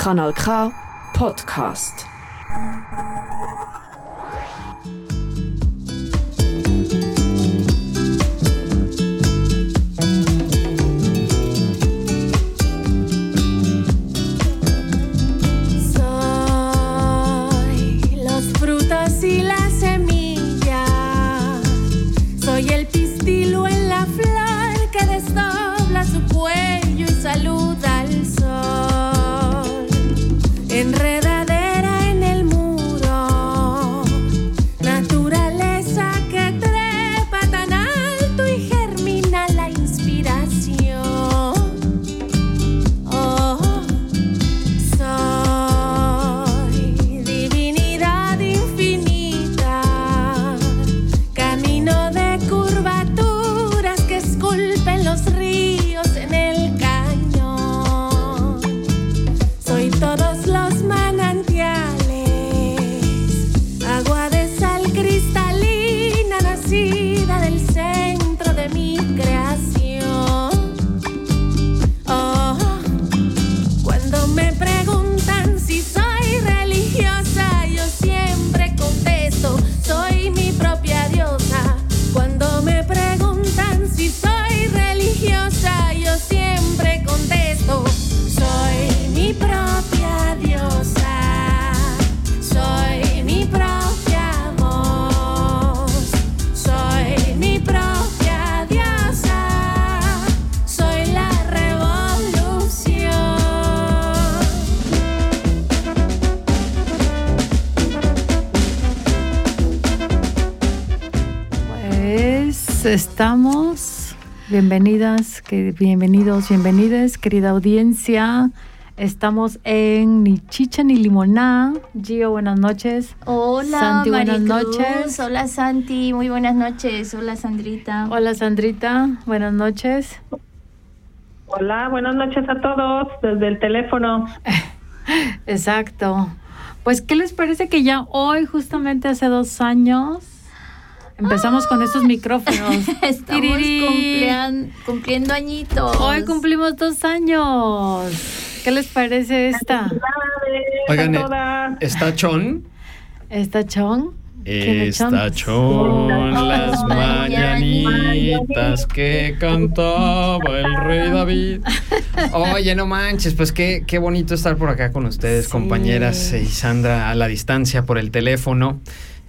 Kanal K Podcast. Que, bienvenidos, bienvenidas, querida audiencia. Estamos en Ni Chicha ni Limoná. Gio, buenas noches. Hola, Santi, buenas Maricruz. noches. Hola, Santi. Muy buenas noches. Hola, Sandrita. Hola Sandrita, buenas noches. Hola, buenas noches a todos desde el teléfono. Exacto. Pues, ¿qué les parece que ya hoy, justamente hace dos años, empezamos con estos micrófonos? Estamos cumpliendo añitos. Hoy cumplimos dos años. ¿Qué les parece esta? Oigan, eh. ¿Está Chon? ¿Esta chon? ¿Quién es Está Chon, las mañanitas mañanitas que cantaba el rey David. Oye, no manches, pues qué, qué bonito estar por acá con ustedes, Sí. compañeras y Sandra a la distancia por el teléfono.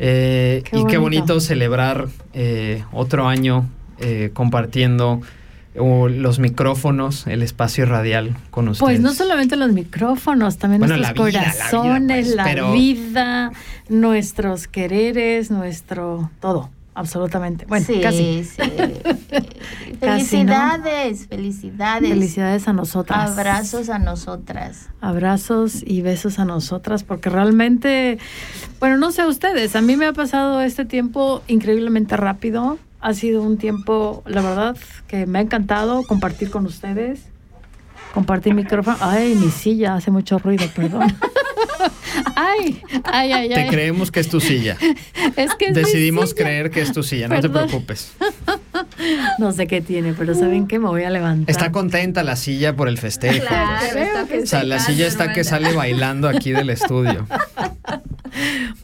Eh, Qué y qué bonito. celebrar eh, otro año eh, compartiendo uh, los micrófonos, el espacio radial con ustedes. Pues no solamente los micrófonos, también Bueno, nuestros la vida, la vida, corazones, pues, la pero- vida, nuestros quereres, nuestro todo, absolutamente. Bueno, sí, casi. sí. Casi, ¿no? felicidades, felicidades. Felicidades a nosotras. Abrazos a nosotras. Abrazos y besos a nosotras, porque realmente, bueno, no sé a ustedes, a mí me ha pasado este tiempo increíblemente rápido. Ha sido un tiempo, la verdad, que me ha encantado compartir con ustedes. Compartir micrófono. Ay, mi silla hace mucho ruido, perdón. ay, ay, ay, Te ay. creemos que es tu silla. Es que es mi Decidimos silla. creer que es tu silla, no te preocupes. No sé qué tiene, pero ¿saben qué? Me voy a levantar. Está contenta la silla por el festejo. pues. Creo O sea, la silla está que sale bailando aquí del estudio.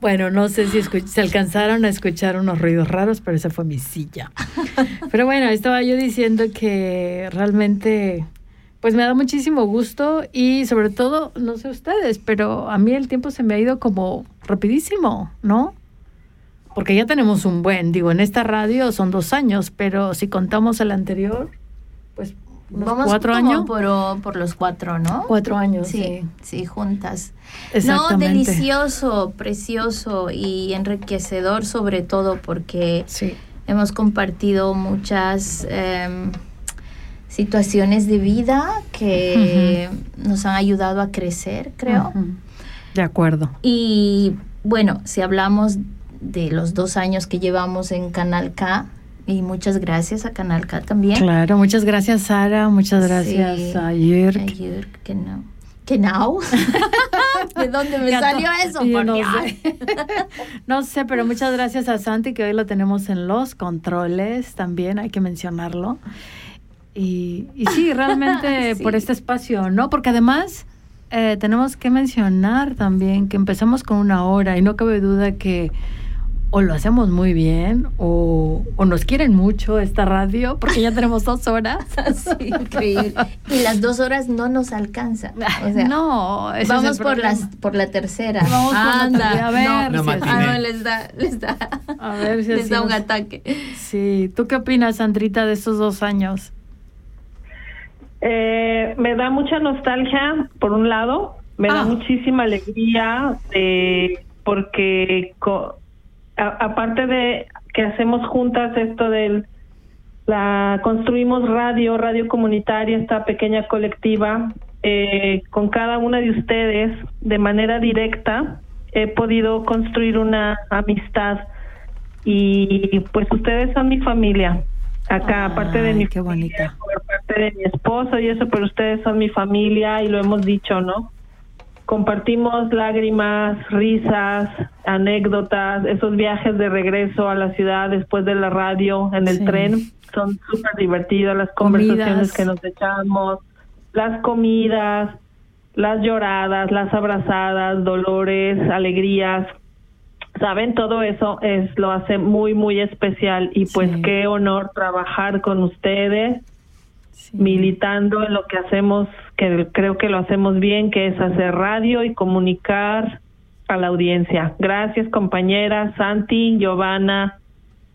Bueno, no sé si se alcanzaron a escuchar unos ruidos raros, pero esa fue mi silla. Pero bueno, estaba yo diciendo que realmente, pues me da muchísimo gusto y sobre todo, no sé ustedes, pero a mí el tiempo se me ha ido como rapidísimo, ¿no? Porque ya tenemos un buen, digo, en esta radio son dos años, pero si contamos el anterior, pues unos Vamos cuatro años. Por, por los cuatro, ¿no? Cuatro años, Sí, sí. sí, juntas. No, delicioso, precioso y enriquecedor sobre todo porque Sí. hemos compartido muchas em, situaciones de vida que nos han ayudado a crecer, creo. De acuerdo. Y bueno, si hablamos de los dos años que llevamos en Canal K, y muchas gracias a Canal K también. Claro, muchas gracias Sara, muchas gracias Sí. a Jürg. A Jürg, que no. Que no. ¿De dónde me Ya salió eso? no sé. no sé, pero muchas gracias a Santi que hoy lo tenemos en los controles también, hay que mencionarlo. Y, y sí, realmente Sí. por este espacio, ¿no? Porque además eh, tenemos que mencionar también que empezamos con una hora y no cabe duda que o lo hacemos muy bien o, o nos quieren mucho esta radio porque ya tenemos dos horas. Sí, increíble. Y las dos horas no nos alcanzan. O sea, no, ese es el vamos por, las, por la tercera. Vamos por la Anda, tercera. A ver, No, si no, Ah, no, les da, les da, a ver si les da un nos- ataque. Sí, ¿tú qué opinas, Sandrita, de estos dos años? Eh, me da mucha nostalgia, por un lado, me Ah. da muchísima alegría de, porque co- a- aparte de que hacemos juntas esto del la construimos radio, radio comunitaria, esta pequeña colectiva, eh, con cada una de ustedes de manera directa he podido construir una amistad y pues ustedes son mi familia. Acá, aparte de mi qué bonita. por parte de mi esposo y eso, pero ustedes son mi familia y lo hemos dicho, ¿no? Compartimos lágrimas, risas, anécdotas, esos viajes de regreso a la ciudad después de la radio en el Sí. tren son súper divertidos, las conversaciones Comidas. que nos echamos, las comidas, las lloradas, las abrazadas, dolores, alegrías. Saben, todo eso es lo hace muy, muy especial y pues Sí. qué honor trabajar con ustedes Sí. militando en lo que hacemos, que creo que lo hacemos bien, que es hacer radio y comunicar a la audiencia. Gracias compañeras, Santi, Giovanna,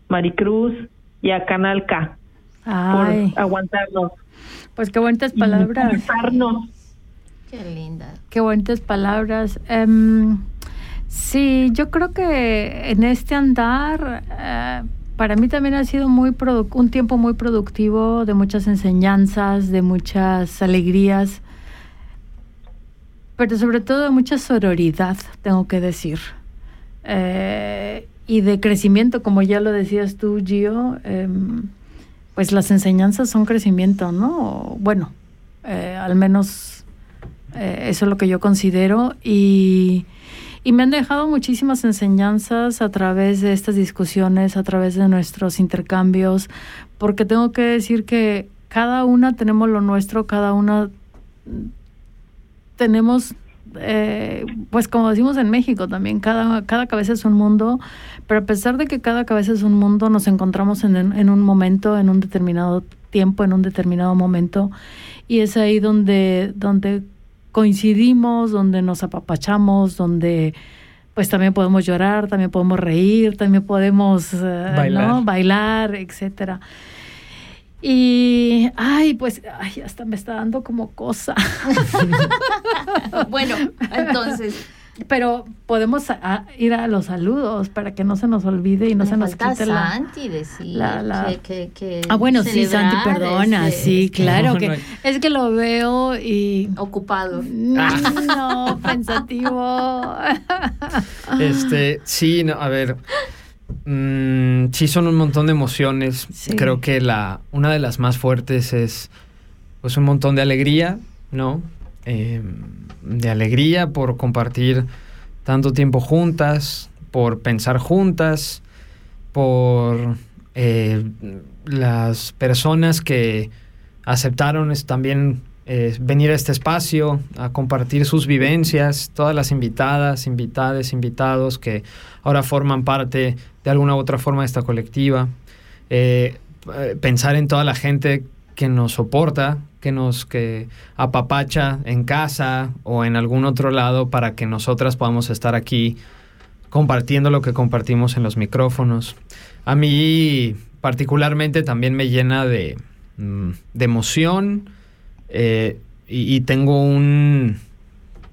Maricruz y a Canal K Ay, por aguantarnos. pues qué bonitas palabras. Qué linda. Qué bonitas palabras. Em, sí, yo creo que en este andar, eh, para mí también ha sido muy un tiempo muy productivo, de muchas enseñanzas, de muchas alegrías, pero sobre todo de mucha sororidad, tengo que decir. Eh, y de crecimiento, como ya lo decías tú, Gio, em, pues las enseñanzas son crecimiento, ¿no? Bueno, eh, al menos eh, eso es lo que yo considero y, y me han dejado muchísimas enseñanzas a través de estas discusiones, a través de nuestros intercambios, porque tengo que decir que cada una tenemos lo nuestro, cada una mm, tenemos, eh, pues como decimos en México también, cada, cada cabeza es un mundo, pero a pesar de que cada cabeza es un mundo, nos encontramos en, en un momento, en un determinado tiempo, en un determinado momento, y es ahí donde, donde coincidimos, donde nos apapachamos, donde pues también podemos llorar, también podemos reír, también podemos eh, Bailar. ¿no? bailar, etcétera. Y, ay, pues, ay, hasta me está dando como cosa. Bueno, entonces, Pero podemos a- a ir a los saludos para que no se nos olvide y no me se nos quite la... Santi decir la- la- Que, que, que Ah, bueno, sí, Santi, perdona, este- sí, claro No, que no. es que lo veo y Ocupado. no, pensativo. Este, sí, no, a ver. mm, sí, son un montón de emociones. Sí. Creo que la, una de las más fuertes es pues un montón de alegría, ¿no? Eh, de alegría por compartir tanto tiempo juntas, por pensar juntas, por eh, las personas que aceptaron también eh, venir a este espacio a compartir sus vivencias, todas las invitadas, invitades, invitados que ahora forman parte de alguna u otra forma de esta colectiva. Eh, pensar en toda la gente que nos soporta, que nos que apapacha en casa o en algún otro lado para que nosotras podamos estar aquí compartiendo lo que compartimos en los micrófonos. A mí particularmente también me llena de, mm, de emoción eh, y, y tengo un,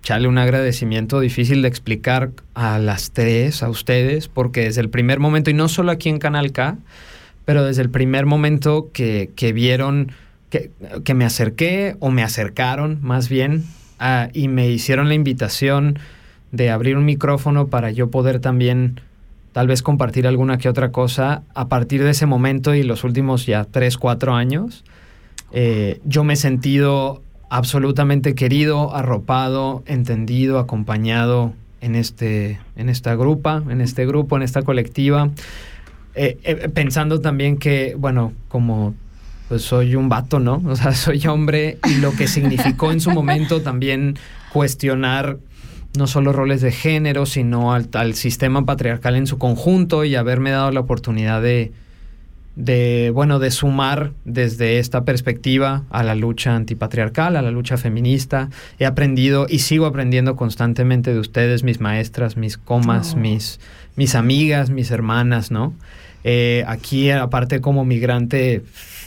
chale, un agradecimiento difícil de explicar a las tres, a ustedes, porque desde el primer momento, y no solo aquí en Canal K, pero desde el primer momento que, que vieron, que, que me acerqué o me acercaron más bien y me hicieron la invitación de abrir un micrófono para yo poder también tal vez compartir alguna que otra cosa, a partir de ese momento y los últimos ya tres, cuatro años, eh, yo me he sentido absolutamente querido, arropado, entendido, acompañado en, este, en esta grupa, en este grupo, en esta colectiva. Eh, eh, pensando también que, bueno, como pues soy un vato, ¿no? O sea, soy hombre y lo que significó en su momento también cuestionar no solo roles de género, sino al, al sistema patriarcal en su conjunto y haberme dado la oportunidad de, de, bueno, de sumar desde esta perspectiva a la lucha antipatriarcal, a la lucha feminista. He aprendido y sigo aprendiendo constantemente de ustedes, mis maestras, mis comas, Oh. mis, mis amigas, mis hermanas, ¿no? Eh, aquí, aparte como migrante,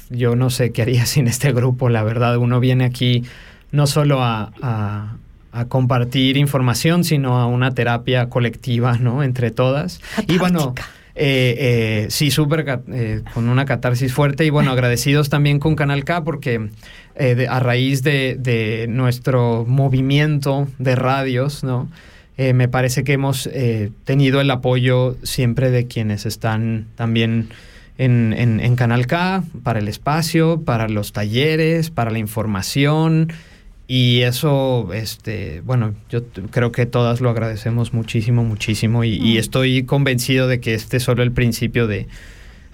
yo no sé qué haría sin este grupo, la verdad. Uno viene aquí no solo a, a- a compartir información, sino a una terapia colectiva, ¿no? Entre todas. Y bueno, eh, eh, sí, súper eh, con una catarsis fuerte y bueno, agradecidos también con Canal K porque eh, de- a raíz de, de nuestro movimiento de radios, ¿no? Me parece que hemos eh, tenido el apoyo siempre de quienes están también en, en- en Canal K, para el espacio, para los talleres, para la información. Y eso, este, bueno, yo creo que todas lo agradecemos muchísimo, muchísimo. Y, y estoy convencido de que este es solo el principio de,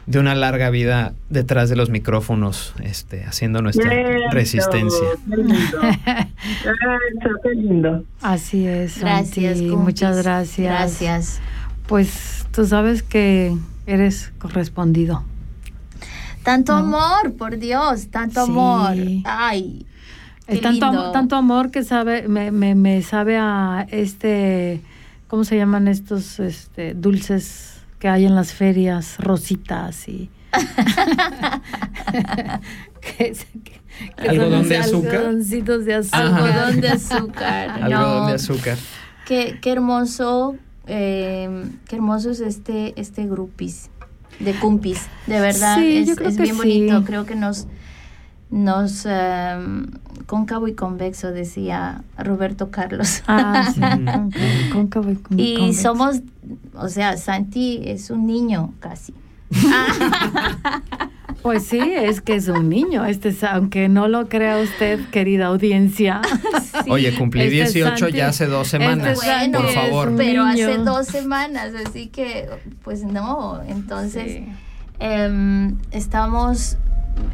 de una larga vida detrás de los micrófonos, este, haciendo nuestra resistencia. Qué lindo. Eso, qué lindo. Así es. Gracias, Santi. Muchas gracias. Gracias. Pues tú sabes que eres correspondido. Tanto No. amor, por Dios, tanto Sí. amor. Ay, Es qué tanto, tanto amor que sabe, me, me, me sabe a este, ¿cómo se llaman estos este, dulces que hay en las ferias? Rositas y... que, es- que- que ¿Algodón de azúcar? Algodoncitos de azúcar. Ajá. Algodón de azúcar. Algodón No, de azúcar. Qué, qué hermoso, eh, qué hermoso es este, este grupis de cumpis. De verdad, Sí, es, yo creo es que bien sí. bonito. Creo que nos, nos em, cóncavo y convexo, decía Roberto Carlos. Ah, sí, cóncavo y Y somos, o sea, Santi es un niño casi. Pues sí, es que es un niño, este es- aunque no lo crea usted, querida audiencia. Oye, cumplí Este 18 Santi- ya hace dos semanas. este Santi por es favor. pero niño. hace dos semanas, así que, pues no, entonces Sí. em, estamos,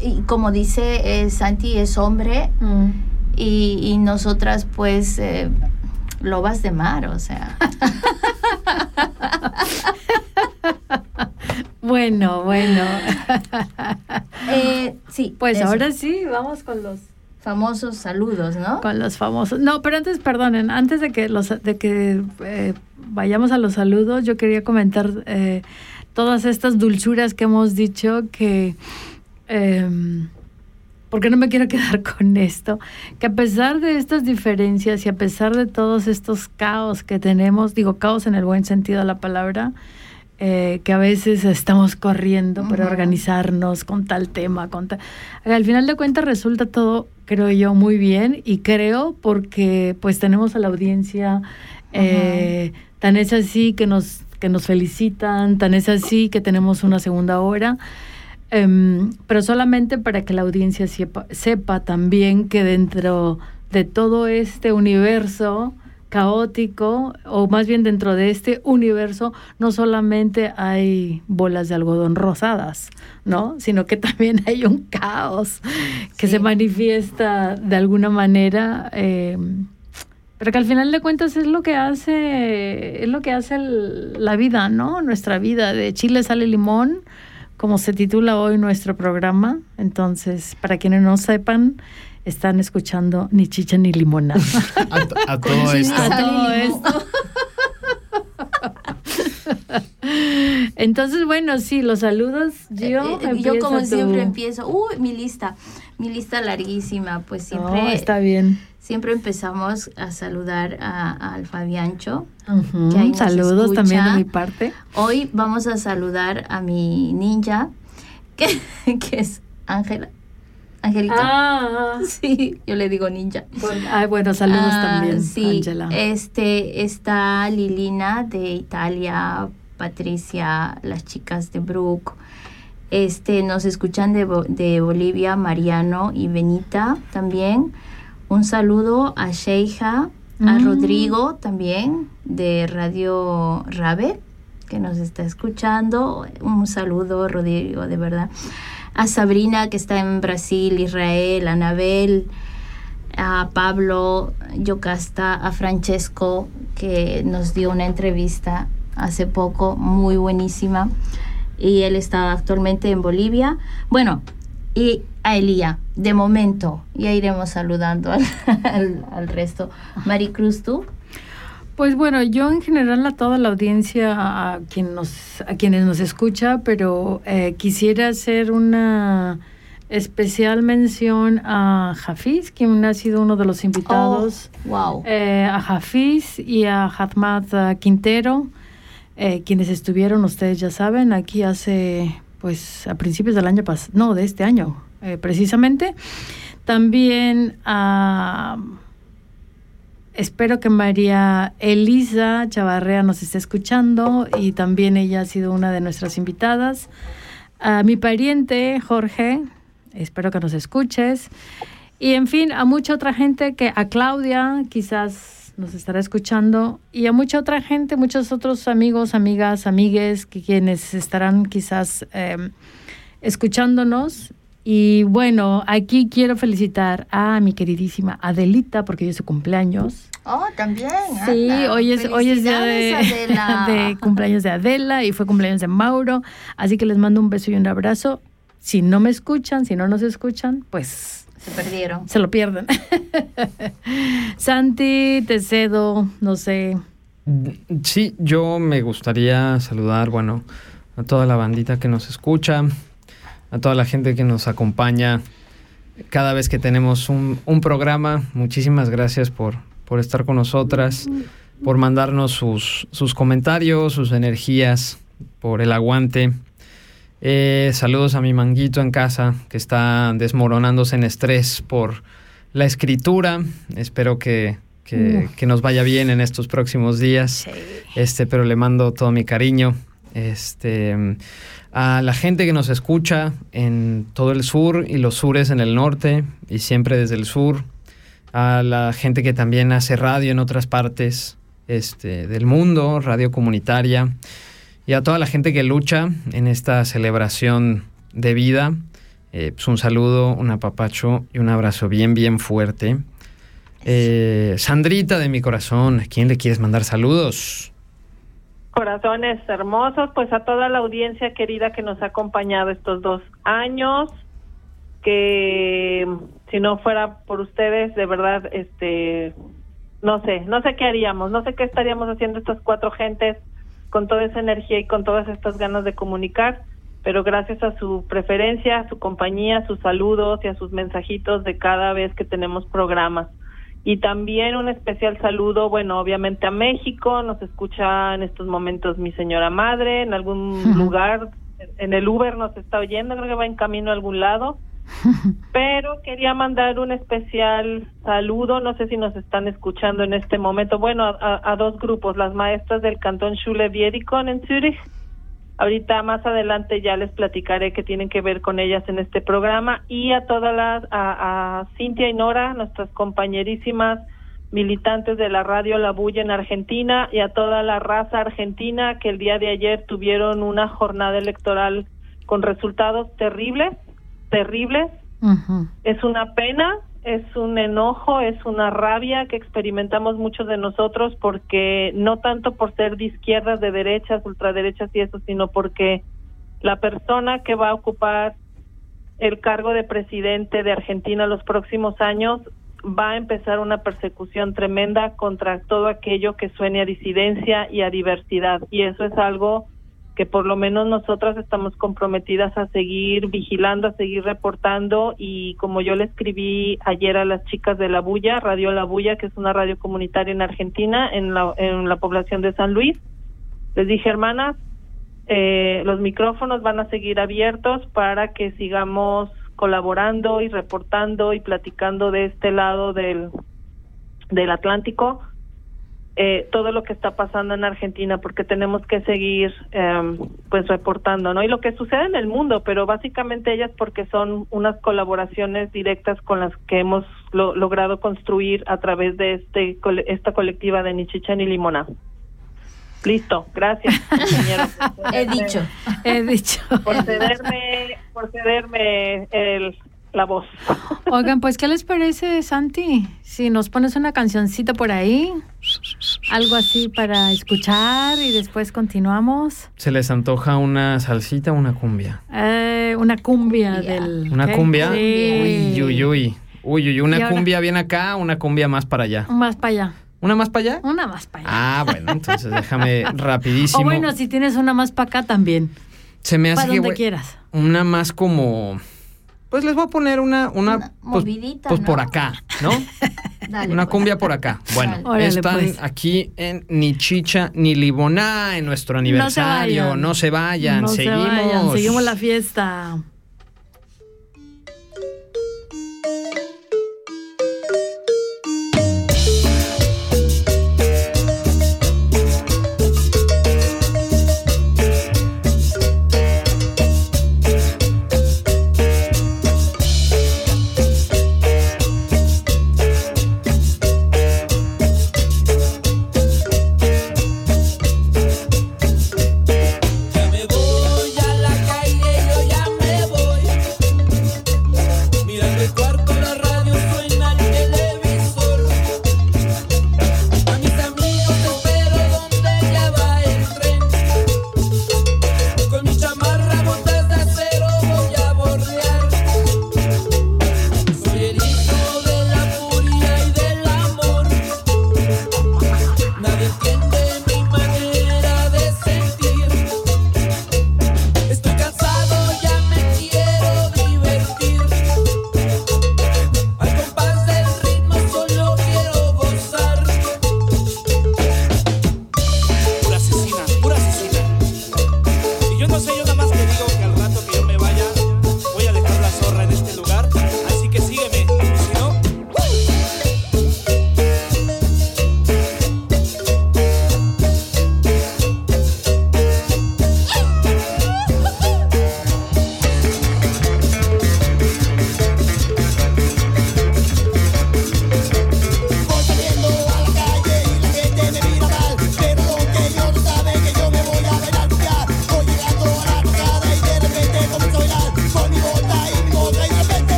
y como dice eh, Santi, es hombre Mm. y, y nosotras pues eh, lobas de mar, o sea. Bueno, bueno. Eh, sí, Pues eso. ahora sí, vamos con los famosos saludos, ¿no? con los famosos. No, pero antes, perdonen, antes de que los de que eh, vayamos a los saludos, yo quería comentar eh, todas estas dulzuras que hemos dicho que em, porque no me quiero quedar con esto, que a pesar de estas diferencias y a pesar de todos estos caos que tenemos, digo caos en el buen sentido de la palabra, eh, que a veces estamos corriendo para organizarnos con tal tema, con tal... Al final de cuentas resulta todo, creo yo, muy bien y creo porque pues tenemos a la audiencia, eh, tan es así que nos, que nos felicitan, tan es así que tenemos una segunda hora. Em, pero solamente para que la audiencia sepa, sepa también que dentro de todo este universo caótico, o más bien dentro de este universo, no solamente hay bolas de algodón rosadas, ¿no? Sino que también hay un caos que Sí. se manifiesta de alguna manera. em, pero que al final de cuentas es lo que hace, es lo que hace el- la vida, ¿no? Nuestra vida. De Chile sale limón, como se titula hoy nuestro programa. Entonces, para quienes no sepan, están escuchando ni chicha ni limonada. A, to- a todo esto. A todo esto. Entonces, bueno, sí, los saludos. Gio, Eh, eh, yo empieza como tú. siempre empiezo, uy, mi lista, mi lista larguísima, pues No, siempre, está bien. siempre empezamos a saludar a, al Fabiancho. Nos Saludos también de mi parte. Hoy vamos a saludar a mi ninja, que, que es Ángela. Angelita. Ah, Sí, yo le digo ninja. bueno, ay, bueno, saludos Ah, también, Sí, Angela. este está Lilina de Italia, Patricia, las chicas de Brook. Este nos escuchan de, de Bolivia, Mariano y Benita también. Un saludo a Sheija, a Mm. Rodrigo también de Radio Rabe nos está escuchando. Un saludo, Rodrigo, de verdad. a Sabrina que está en Brasil, Israel, Anabel, a Pablo Yocasta, a Francesco que nos dio una entrevista hace poco muy buenísima y él está actualmente en Bolivia. Bueno, y a Elía, de momento, ya iremos saludando al, al, al resto. Maricruz, ¿tú? Pues bueno, yo en general a toda la audiencia, a, quien nos, a quienes nos escucha, pero eh, quisiera hacer una especial mención a Hafiz, quien ha sido uno de los invitados. Oh, wow. Eh, a Hafiz y a Hatmat uh, Quintero, eh, quienes estuvieron, ustedes ya saben, aquí hace, pues, a principios del año pasado, no, de este año, eh, precisamente. También a... Espero que María Elisa Chavarrea nos esté escuchando y también ella ha sido una de nuestras invitadas. A mi pariente Jorge, espero que nos escuches. Y en fin, a mucha otra gente que, a Claudia quizás nos estará escuchando y a mucha otra gente, muchos otros amigos, amigas, amigues, que quienes estarán quizás eh, escuchándonos y bueno, aquí quiero felicitar a mi queridísima Adelita porque hoy es su cumpleaños. Oh, también. Sí, hoy es, hoy es día de, de cumpleaños de Adela y fue cumpleaños de Mauro. Así que les mando un beso y un abrazo. Si no me escuchan, si no nos escuchan, pues Se perdieron. se lo pierden. Santi, te cedo, no sé. Sí, yo me gustaría saludar, bueno, a toda la bandita que nos escucha, a toda la gente que nos acompaña cada vez que tenemos un, un programa. Muchísimas gracias por, por estar con nosotras, por mandarnos sus, sus comentarios, sus energías, por el aguante. Eh, saludos a mi manguito en casa que está desmoronándose en estrés por la escritura. Espero que, que, que nos vaya bien en estos próximos días. Este, pero le mando todo mi cariño. Este, a la gente que nos escucha en todo el sur y los sures en el norte y siempre desde el sur. A la gente que también hace radio en otras partes este, del mundo, radio comunitaria. Y a toda la gente que lucha en esta celebración de vida. Eh, pues un saludo, un apapacho y un abrazo bien, bien fuerte. Eh, Sandrita de mi corazón, ¿a quién le quieres mandar saludos? Corazones hermosos, pues a toda la audiencia querida que nos ha acompañado estos dos años, que si no fuera por ustedes, de verdad, este, no sé, no sé qué haríamos, no sé qué estaríamos haciendo estas cuatro gentes con toda esa energía y con todas estas ganas de comunicar, pero gracias a su preferencia, a su compañía, a sus saludos y a sus mensajitos de cada vez que tenemos programas. Y también un especial saludo, bueno, obviamente a México, nos escucha en estos momentos mi señora madre, en algún lugar, en el Uber nos está oyendo, creo que va en camino a algún lado. Pero quería mandar un especial saludo, no sé si nos están escuchando en este momento, bueno, a, a- dos grupos, las maestras del cantón Schule Bierikon en Zurich. Ahorita más adelante ya les platicaré qué tienen que ver con ellas en este programa. Y a todas las, a, a Cintia y Nora, nuestras compañerísimas militantes de la radio La Bulla en Argentina y a toda la raza argentina que el día de ayer tuvieron una jornada electoral con resultados terribles, terribles, es una pena, es un enojo, es una rabia que experimentamos muchos de nosotros porque no tanto por ser de izquierdas, de derechas, ultraderechas y eso, sino porque la persona que va a ocupar el cargo de presidente de Argentina los próximos años va a empezar una persecución tremenda contra todo aquello que suene a disidencia y a diversidad. Y eso es algo que por lo menos nosotras estamos comprometidas a seguir vigilando, a seguir reportando. Y como yo le escribí ayer a las chicas de La Bulla, Radio La Bulla, que es una radio comunitaria en Argentina, en la, en la población de San Luis, les dije, hermanas, eh, los micrófonos van a seguir abiertos para que sigamos colaborando y reportando y platicando de este lado del, del Atlántico eh, todo lo que está pasando en Argentina porque tenemos que seguir eh, pues reportando no y lo que sucede en el mundo pero básicamente ellas porque son unas colaboraciones directas con las que hemos lo- logrado construir a través de este esta colectiva de Nichichen y Limona listo gracias He dicho. He dicho. por cederme por cederme el, la voz. Oigan, pues, ¿qué les parece, Santi? Si nos pones una cancioncita por ahí, algo así para escuchar y después continuamos. ¿Se les antoja una salsita o una cumbia? Eh, una cumbia Cumbia. del... ¿Una ¿qué? cumbia? Sí. Uy, uy, uy. Uy, uy, una cumbia bien acá, una cumbia más para allá. Más para allá. ¿Una más para allá? Una más para allá. Ah, bueno, entonces déjame rapidísimo. o bueno, si tienes una más para acá también. Se me hace Para donde quieras. una más como pues les voy a poner una una, Una pues, movidita, pues ¿no? por acá, ¿no? Dale, una pues. cumbia por acá. Bueno. Órale, están pues. aquí en ni chicha ni liboná en nuestro aniversario. No se vayan, No se seguimos. vayan, seguimos la fiesta.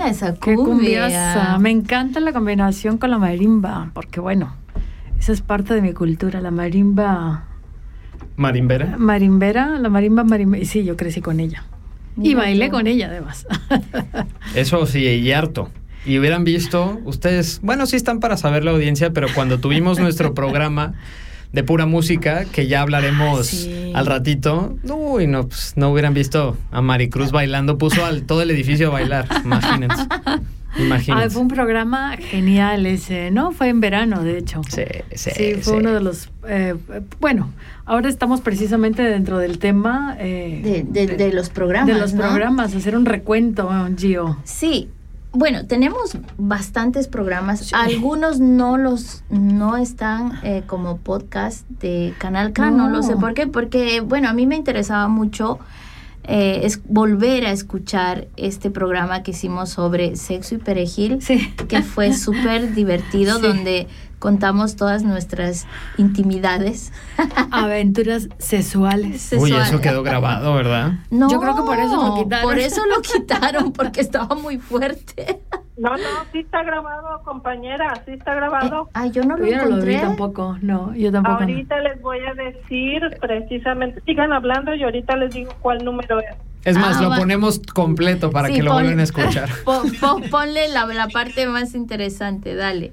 Buena esa Qué cumbiaza. Me encanta la combinación con la marimba, porque bueno, esa es parte de mi cultura, la marimba Marimbera. marimbera, la marimba marimba. Y sí, yo crecí con ella. Y bailé con ella además. Eso sí, y harto. Y hubieran visto, ustedes, bueno, sí están para saber la audiencia, pero cuando tuvimos nuestro programa de pura música, que ya hablaremos Sí. al ratito, uy, no, pues no hubieran visto a Maricruz bailando, puso al todo el edificio a bailar, imagínense. Ah, Imagínense. fue un programa genial ese, ¿no? Fue en verano, de hecho. Sí, sí, Sí, fue sí. uno de los... eh, eh, bueno, ahora estamos precisamente dentro del tema eh, De, de- de los programas. de los ¿no? programas, hacer un recuento, Gio. Sí, bueno, tenemos bastantes programas. Algunos no los no están eh, como podcast de Canal K, no. No. lo sé por qué, porque bueno, a mí me interesaba mucho eh, es volver a escuchar este programa que hicimos sobre sexo y perejil, Sí. que fue súper divertido, Sí. donde contamos todas nuestras intimidades. Aventuras sexuales. Uy, sexual. eso quedó grabado, ¿verdad? No, Yo creo que por eso lo quitaron. Por eso lo quitaron, porque estaba muy fuerte. No, no, sí está grabado, compañera, sí está grabado. Ah, yo no lo Yo no lo vi encontré. tampoco, no, yo tampoco. no. Ahorita les voy a decir precisamente, sigan hablando y ahorita les digo cuál número es. Es más, Ah, lo va. ponemos completo para Sí, que lo pon- vuelvan a escuchar. pon- pon- ponle la, la parte más interesante, dale.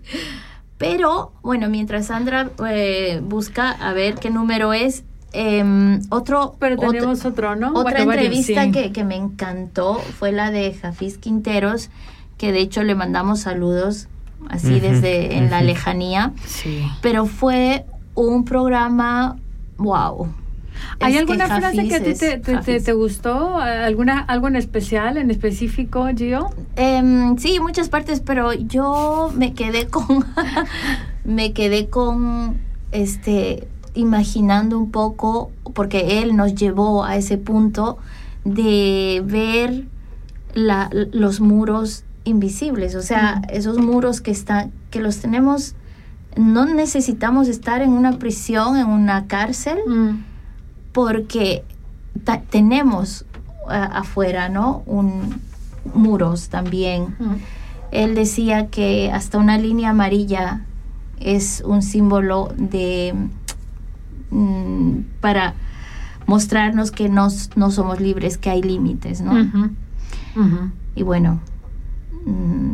Pero, bueno, mientras Sandra eh, busca a ver qué número es, em, otro... Pero tenemos otro, ¿no? Otra Bueno, entrevista sí. que, que me encantó fue la de Jafis Quinteros, que de hecho le mandamos saludos así desde en la lejanía, Sí. pero fue un programa, wow. ¿Hay Es que alguna frase que a ti te, te- te- Jafis. te gustó? ¿Alguna, ¿Algo en especial, en específico, Gio? Em, sí, muchas partes, pero yo me quedé con, me quedé con, este, imaginando un poco, porque él nos llevó a ese punto de ver la- los muros invisibles, o sea, esos muros que están, que los tenemos, no necesitamos estar en una prisión, en una cárcel, porque tenemos ah, afuera, ¿no? Un, muros también. Él decía que hasta una línea amarilla es un símbolo de mm, para mostrarnos que no, no somos libres, que hay límites, ¿no? Ujú. Y bueno, mm,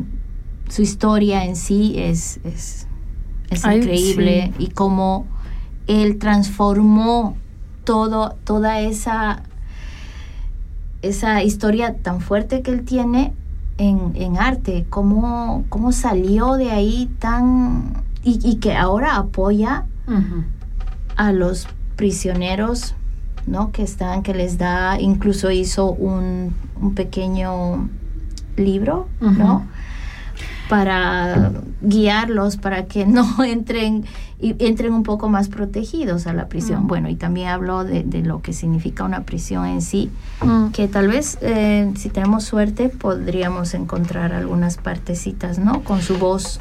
su historia en sí es, es, es Ay, increíble y cómo él transformó todo, toda esa, esa historia tan fuerte que él tiene en, en arte, cómo, cómo salió de ahí tan... Y, y que ahora apoya a los prisioneros, ¿no? Que están, que les da, incluso hizo un, un pequeño libro, ¿no? Para guiarlos, para que no entren y entren un poco más protegidos a la prisión. Mm. Bueno, y también habló de, de lo que significa una prisión en sí, Mm. que tal vez, eh, si tenemos suerte, podríamos encontrar algunas partecitas, ¿no? Con su voz.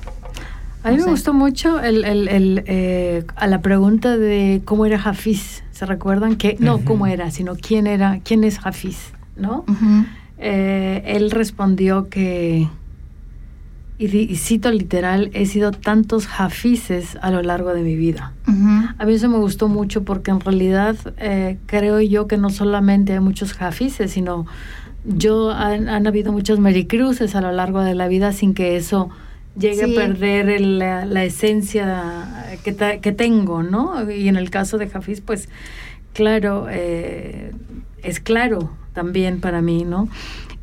A mí No me sé. gustó mucho el, el- el, eh, a la pregunta de cómo era Hafiz. ¿Se recuerdan? que No, cómo era, sino quién era, quién es Hafiz, ¿no? Eh, él respondió que, y, y cito literal, he sido tantos Hafizes a lo largo de mi vida. A mí eso me gustó mucho porque en realidad eh, creo yo que no solamente hay muchos Hafizes, sino yo han, han habido muchos Maricruces a lo largo de la vida sin que eso llegue Sí. a perder el- la, la esencia que, ta- que tengo, ¿no? Y en el caso de Hafiz, pues claro, eh, es claro también para mí, ¿no?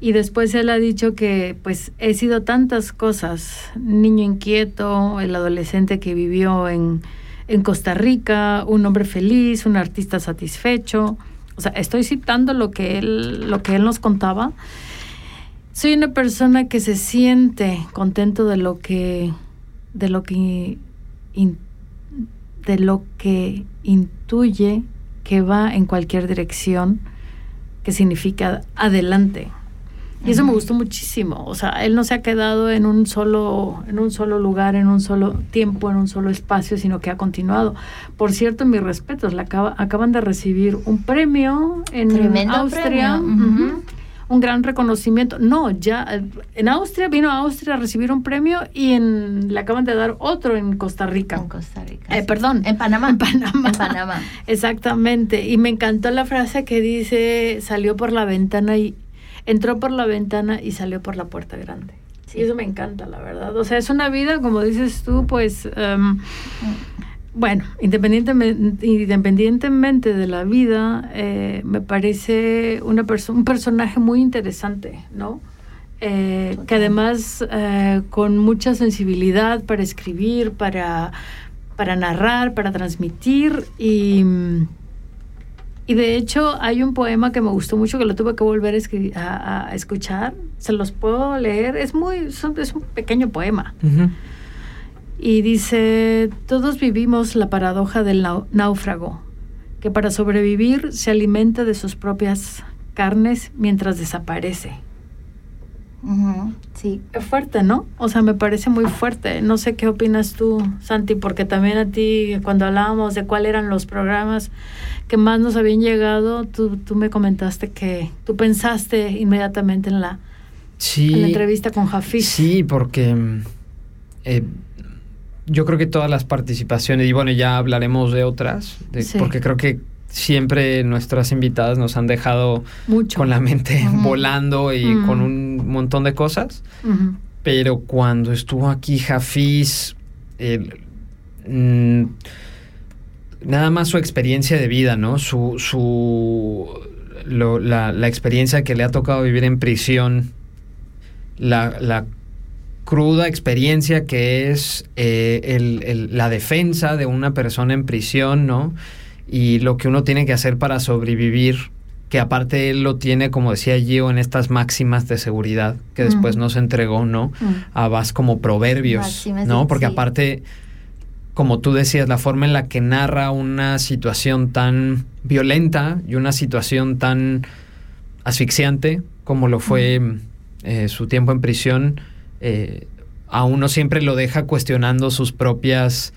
Y después él ha dicho que pues he sido tantas cosas, niño inquieto, el adolescente que vivió en, en Costa Rica, un hombre feliz, un artista satisfecho. O sea, estoy citando lo que él, lo que él nos contaba. Soy una persona que se siente contento de lo que, de lo que, de lo que intuye que va en cualquier dirección, que significa adelante. Y eso me gustó muchísimo. O sea, él no se ha quedado en un solo, en un solo lugar, en un solo tiempo, en un solo espacio, sino que ha continuado. Por cierto, mis respetos, la acaba- acaban de recibir un premio en Tremendo Austria. premio, Un gran reconocimiento. No, ya en Austria vino a Austria a recibir un premio y en, le acaban de dar otro en Costa Rica. En Costa Rica. Eh, sí. perdón. En Panamá. En Panamá. En Panamá. Exactamente. Y me encantó la frase que dice, salió por la ventana y entró por la ventana y salió por la puerta grande. Y eso me encanta, la verdad. O sea, es una vida, como dices tú, pues, em, bueno, independientemente, independientemente de la vida, eh, me parece una perso- un personaje muy interesante, ¿no? Eh, que además eh, con mucha sensibilidad para escribir, para, para narrar, para transmitir y... y de hecho hay un poema que me gustó mucho que lo tuve que volver a, escri- a- a escuchar. Se los puedo leer. Es muy son- es un pequeño poema. Y dice, todos vivimos la paradoja del náufrago, que para sobrevivir se alimenta de sus propias carnes mientras desaparece. Ujú, Sí. Es fuerte, ¿no? O sea, me parece muy fuerte. No sé qué opinas tú, Santi, porque también a ti, cuando hablábamos de cuáles eran los programas que más nos habían llegado, tú, tú me comentaste que tú pensaste inmediatamente en la, Sí. en la entrevista con Jafiz. Sí, porque eh, yo creo que todas las participaciones, y bueno, ya hablaremos de otras, de- Sí. porque creo que siempre nuestras invitadas nos han dejado Mucho. con la mente volando y con un montón de cosas. Pero cuando estuvo aquí Jafiz, el- mm, nada más su experiencia de vida, ¿no? Su, su lo- la, la experiencia que le ha tocado vivir en prisión, la, la cruda experiencia que es eh, el- el- la defensa de una persona en prisión, ¿no? Y lo que uno tiene que hacer para sobrevivir, que aparte él lo tiene, como decía Gio, en estas máximas de seguridad que después Ujú. nos entregó, ¿no? Ujú. a base como proverbios, Máximas ¿no? Porque sí. aparte, como tú decías, la forma en la que narra una situación tan violenta y una situación tan asfixiante como lo fue eh, su tiempo en prisión, eh, a uno siempre lo deja cuestionando sus propias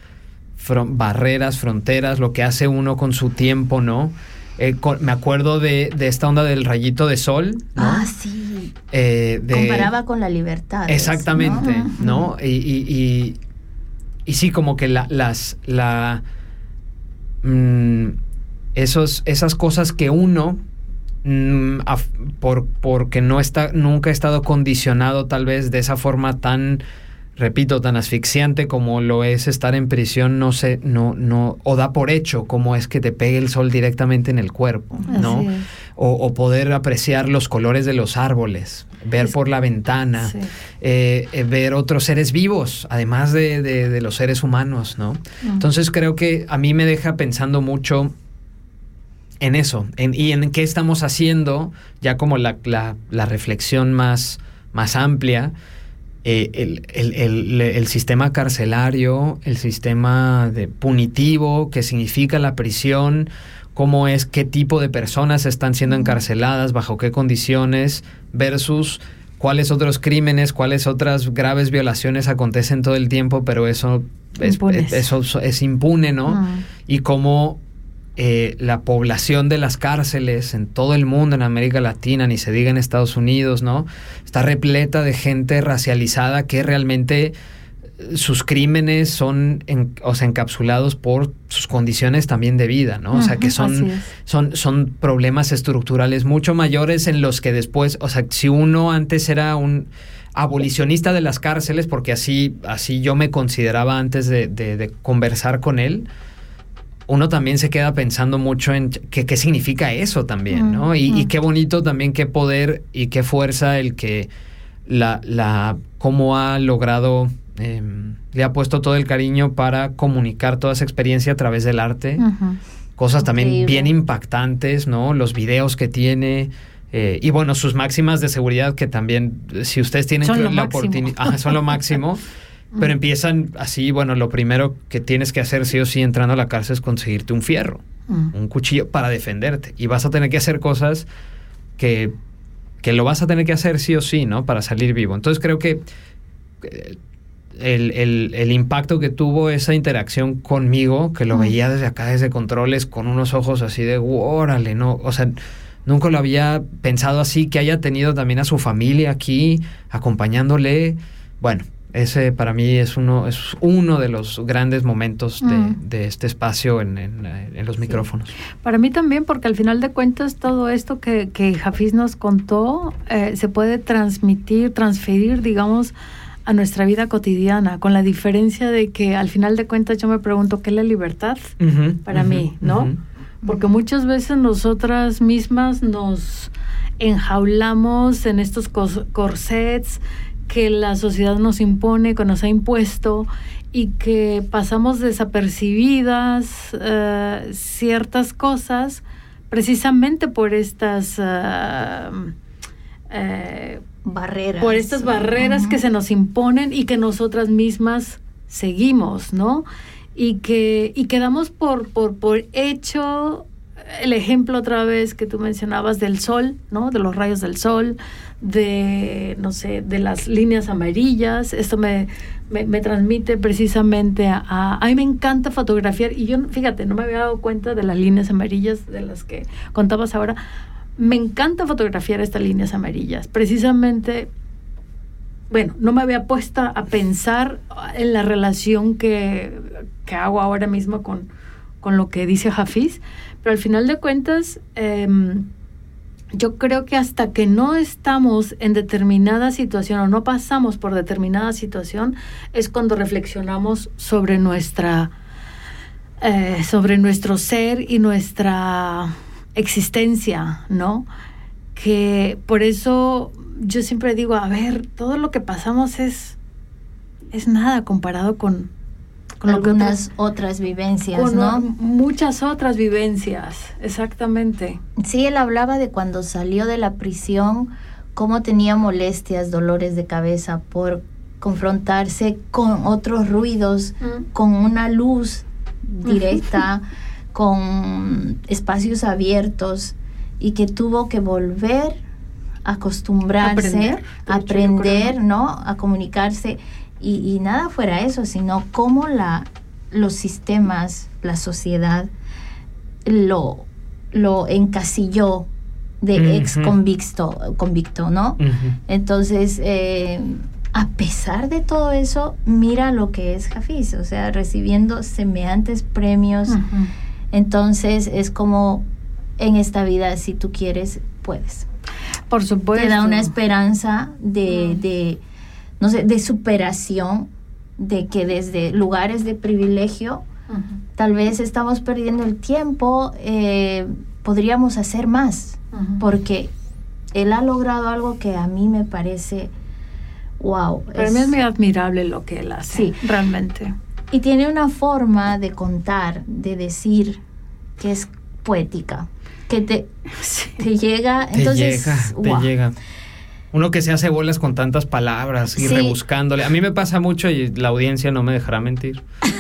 fron- barreras, fronteras, lo que hace uno con su tiempo, ¿no? Eh, con- me acuerdo de, de esta onda del rayito de sol, ¿no? Ah, sí. Eh, de- Comparaba con la libertad. Exactamente, ¿no? ¿no? Y, y, y- y sí, como que la, las, la, mm, esos, esas cosas que uno, mm, por, porque no está, nunca ha estado condicionado tal vez de esa forma tan, repito, tan asfixiante como lo es estar en prisión, no sé, no, no, o da por hecho como es que te pegue el sol directamente en el cuerpo, ¿no? O, o poder apreciar los colores de los árboles, ver Es- por la ventana, Sí. eh, eh, ver otros seres vivos, además de, de- de los seres humanos, ¿no? Entonces creo que a mí me deja pensando mucho en eso, en, y en qué estamos haciendo, ya como la, la- la reflexión más, más amplia, eh, el, el- el- el sistema carcelario, el sistema de punitivo, que significa la prisión, cómo es, qué tipo de personas están siendo encarceladas, bajo qué condiciones, versus cuáles otros crímenes, cuáles otras graves violaciones acontecen todo el tiempo, pero eso es, eso es impune, ¿no? Y cómo eh, la población de las cárceles en todo el mundo, en América Latina, ni se diga en Estados Unidos, ¿no? Está repleta de gente racializada que realmente eh, sus crímenes son en- o sea, encapsulados por sus condiciones también de vida, ¿no? O sea, que son, son, son problemas estructurales mucho mayores en los que después, o sea, si uno antes era un abolicionista de las cárceles, porque así, así yo me consideraba antes de, de- de conversar con él, uno también se queda pensando mucho en qué, qué significa eso también, ¿no? Y, y qué bonito también qué poder y qué fuerza el que la, la cómo ha logrado, eh, le ha puesto todo el cariño para comunicar toda esa experiencia a través del arte cosas también Increíble. bien impactantes, ¿no? Los videos que tiene. eh, y bueno, sus máximas de seguridad que también, si ustedes tienen Son la oportunidad, son lo máximo. Pero empiezan así, bueno, lo primero que tienes que hacer sí o sí entrando a la cárcel es conseguirte un fierro, un cuchillo para defenderte. Y vas a tener que hacer cosas que, que lo vas a tener que hacer sí o sí, ¿no? Para salir vivo. Entonces creo que eh, el, el- el impacto que tuvo esa interacción conmigo, que lo veía desde acá, desde controles, con unos ojos así de, órale, ¿no? O sea, nunca lo había pensado así, que haya tenido también a su familia aquí acompañándole. Bueno, Ese para mí es uno, es uno de los grandes momentos de, Mm. de este espacio en, en, en los micrófonos. Para mí también, porque al final de cuentas todo esto que, que Jafiz nos contó eh, se puede transmitir, transferir, digamos, a nuestra vida cotidiana, con la diferencia de que al final de cuentas yo me pregunto qué es la libertad para mí, ¿no? Porque muchas veces nosotras mismas nos enjaulamos en estos cos- corsets que la sociedad nos impone, que nos ha impuesto y que pasamos desapercibidas eh, ciertas cosas precisamente por estas eh, Barreras. por estas barreras que se nos imponen y que nosotras mismas seguimos, ¿no? Y que, y que damos por, por, por hecho el ejemplo otra vez que tú mencionabas del sol, ¿no? De los rayos del sol, de, no sé, de las líneas amarillas. Esto me, me, transmite precisamente a, a... A mí me encanta fotografiar y yo, fíjate, no me había dado cuenta de las líneas amarillas de las que contabas ahora. Me encanta fotografiar estas líneas amarillas, precisamente bueno, no me había puesto a pensar en la relación que, que hago ahora mismo con, con lo que dice Hafiz, pero al final de cuentas, em, yo creo que hasta que no estamos en determinada situación o no pasamos por determinada situación, es cuando reflexionamos sobre nuestra, eh, sobre nuestro ser y nuestra existencia, ¿no? Que por eso yo siempre digo, a ver, todo lo que pasamos es, es nada comparado con, con algunas otras- otras vivencias, con ¿no? muchas otras vivencias, exactamente. Sí, él hablaba de cuando salió de la prisión, cómo tenía molestias, dolores de cabeza por confrontarse con otros ruidos, con una luz directa, con espacios abiertos y que tuvo que volver a acostumbrarse, Aprender, aprender. ¿no? A comunicarse y, y nada fuera eso, sino cómo la, los sistemas, la sociedad lo, lo encasilló de ex convicto, convicto, ¿no? Entonces, eh, a pesar de todo eso, mira lo que es Hafiz, o sea, recibiendo semejantes premios. Entonces, es como en esta vida, si tú quieres, puedes. Por supuesto. Te da una esperanza de, de, no sé, de superación, de que desde lugares de privilegio, tal vez estamos perdiendo el tiempo, eh, podríamos hacer más porque él ha logrado algo que a mí me parece wow. Para mí es muy admirable lo que él hace, Sí. realmente. Y tiene una forma de contar, de decir, que es poética, que te, te llega. Te Entonces, llega, te llega. Uno que se hace bolas con tantas palabras y Sí. rebuscándole. A mí me pasa mucho y la audiencia no me dejará mentir.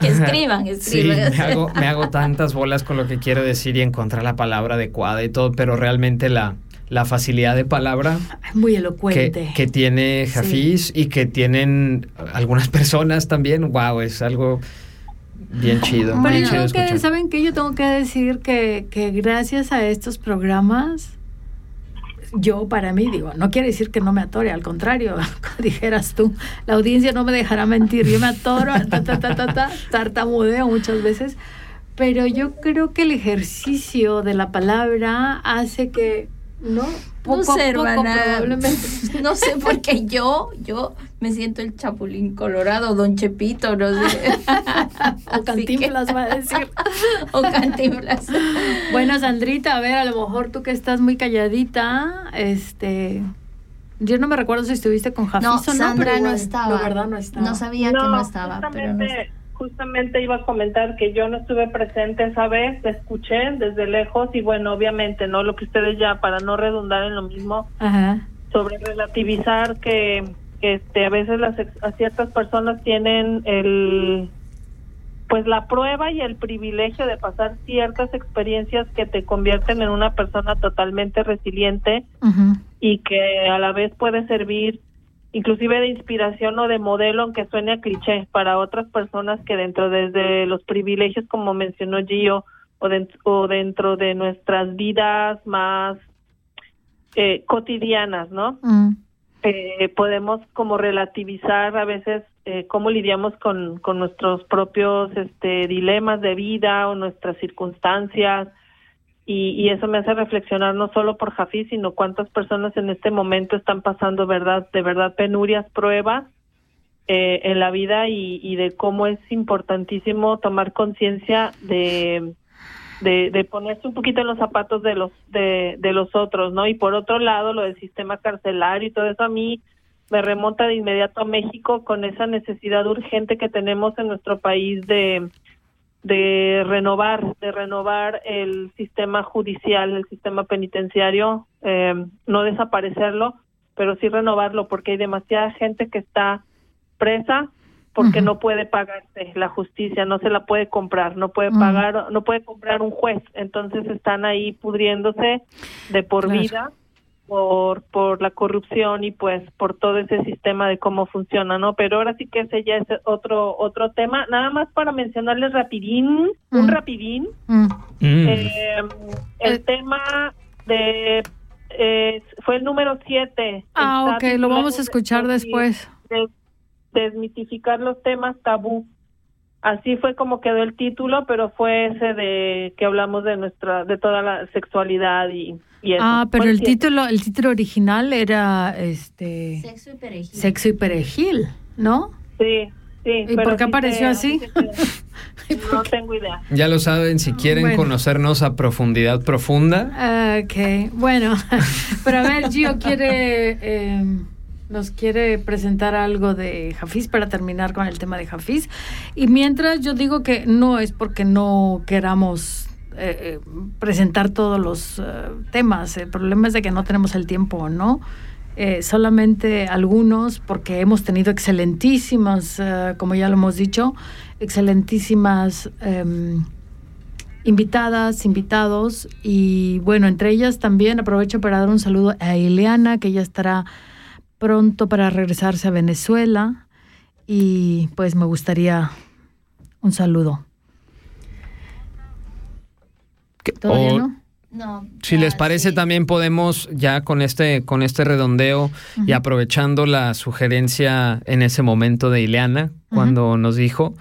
Que escriban, Sí, escriban. me hago, me hago tantas bolas con lo que quiero decir y encontrar la palabra adecuada y todo, pero realmente la, la facilidad de palabra Muy que, elocuente. que tiene Sí. Hafiz y que tienen algunas personas también, wow, es algo bien chido. Pero bien yo chido que. ¿saben qué? Yo tengo que decir que, que gracias a estos programas, yo para mí digo, no quiere decir que no me atore, al contrario, dijeras tú, la audiencia no me dejará mentir, yo me atoro, ta, ta, ta, ta, ta, tartamudeo muchas veces, pero yo creo que el ejercicio de la palabra hace que, ¿no? No Poco sé, poco, hermana. probablemente. No sé por qué yo, yo me siento el chapulín colorado, don Chepito, no sé. O que- cantinflas va a decir. o cantinflas. Bueno, Sandrita, a ver, a lo mejor tú que estás muy calladita, este... Yo no me recuerdo si estuviste con Jafiz No, o no, Sandra pero no igual, estaba. No, ¿verdad? No estaba. No sabía que no estaba, pero no justamente iba a comentar que yo no estuve presente esa vez, la escuché desde lejos y bueno, obviamente, ¿no? Lo que ustedes ya, para no redundar en lo mismo, Ajá. sobre relativizar que, que, este, a veces las a ciertas personas tienen el pues la prueba y el privilegio de pasar ciertas experiencias que te convierten en una persona totalmente resiliente y que a la vez puede servir inclusive de inspiración o de modelo, aunque suene a cliché, para otras personas que dentro desde los privilegios, como mencionó Gio, o, o dentro de nuestras vidas más eh, cotidianas, ¿no? Mm. eh, podemos como relativizar a veces eh, cómo lidiamos con, con nuestros propios este, dilemas de vida o nuestras circunstancias y, eso me hace reflexionar no solo por Jafí sino cuántas personas en este momento están pasando verdad de verdad penurias pruebas eh, en la vida y, de cómo es importantísimo tomar conciencia de, de, de ponerse un poquito en los zapatos de los de, de los otros, ¿no? Y por otro lado, lo del sistema carcelario y todo eso a mí me remonta de inmediato a México con esa necesidad urgente que tenemos en nuestro país de de renovar, de renovar el sistema judicial, el sistema penitenciario, eh, no desaparecerlo, pero sí renovarlo porque hay demasiada gente que está presa porque no puede pagarse la justicia, no se la puede comprar, no puede Ujú. pagar, no puede comprar un juez, entonces están ahí pudriéndose de por Claro. vida por por la corrupción y pues por todo ese sistema de cómo funciona, ¿no? Pero ahora sí que ese ya es otro otro tema, nada más para mencionarles rapidín, un Mm. rapidín, Mm. Mm. eh, el Eh. tema de eh, fue el número siete. Ah, Está ok, lo vamos a escuchar después. des- desmitificar los temas tabú. Así fue como quedó el título, pero fue ese de que hablamos de nuestra, de toda la sexualidad y, y eso. Ah, pero el siete. título, el título original era este Sexo y perejil. Sexo y perejil, ¿no? Sí, sí. ¿Y pero por qué sí apareció así? No tengo idea. Ya lo saben, si quieren Bueno. conocernos a profundidad profunda, Ah, Ok, bueno, pero a ver, Gio quiere, eh, nos quiere presentar algo de Jafís para terminar con el tema de Jafís. Y mientras yo digo que no es porque no queramos eh, eh, presentar todos los eh, temas, el problema es de que no tenemos el tiempo, ¿no? Solamente algunos, porque hemos tenido excelentísimas, como ya lo hemos dicho, excelentísimas... em, invitadas, invitados y bueno, entre ellas también aprovecho para dar un saludo a Ileana, que ya estará pronto para regresarse a Venezuela y pues me gustaría un saludo. ¿Todavía o no? No, si les parece sí. también podemos ya con este con este redondeo y aprovechando la sugerencia en ese momento de Ileana cuando nos dijo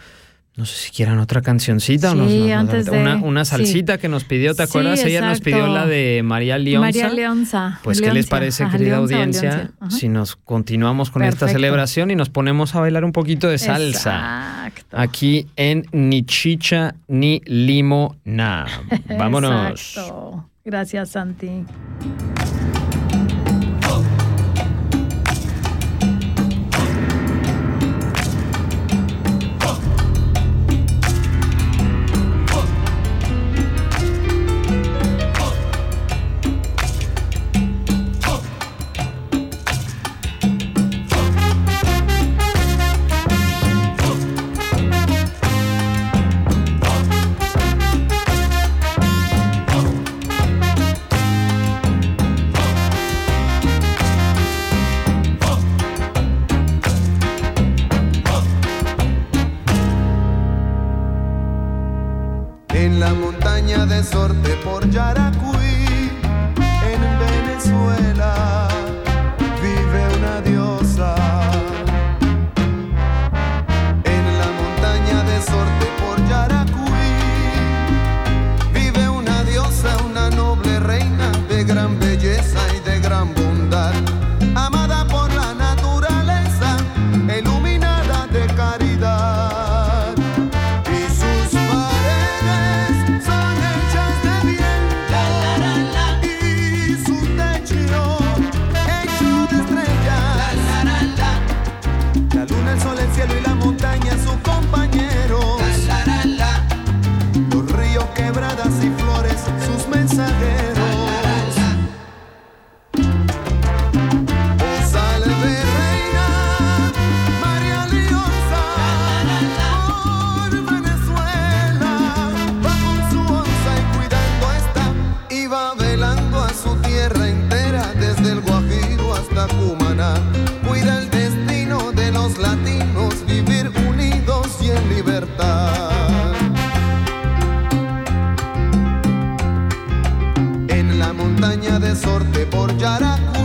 no sé si quieran otra cancioncita o nos- Sí, nos- nos- antes de- una, una sí. salsita que nos pidió, ¿te Sí, acuerdas? Ella nos pidió la de María Leonza. María Leonza. Pues, ¿qué les parece, Ajá, querida Leonza audiencia, si nos continuamos con esta celebración y nos ponemos a bailar un poquito de salsa? Exacto. Aquí en Ni Chicha ni Limo Na. Vámonos. Exacto. Gracias, Santi. La montaña de Sorte por Yaracuy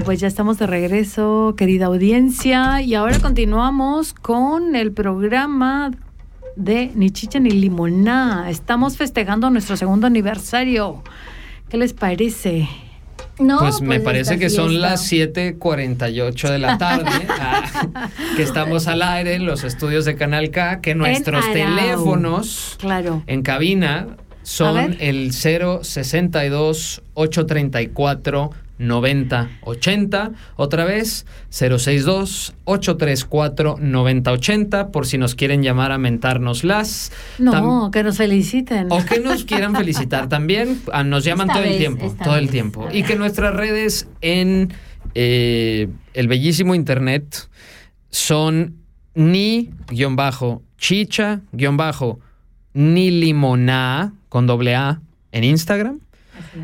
Bueno, pues ya estamos de regreso, querida audiencia, y ahora continuamos con el programa de Ni Chicha ni Limoná. Estamos festejando nuestro segundo aniversario. ¿Qué les parece? No, Pues me parece esta que son las 7:48 de la tarde, ah, que estamos al aire en los estudios de Canal K, que nuestros teléfonos Claro. en cabina son el 062 834 90 80, otra vez 062 834 90 80 por si nos quieren llamar a mentarnos las No, que nos feliciten. o que nos quieran felicitar también, ah, nos llaman Esta todo el tiempo, todo el tiempo. Y que nuestras redes en eh, el bellísimo internet son ni guion bajo chicha guion bajo ni limoná con doble A en Instagram.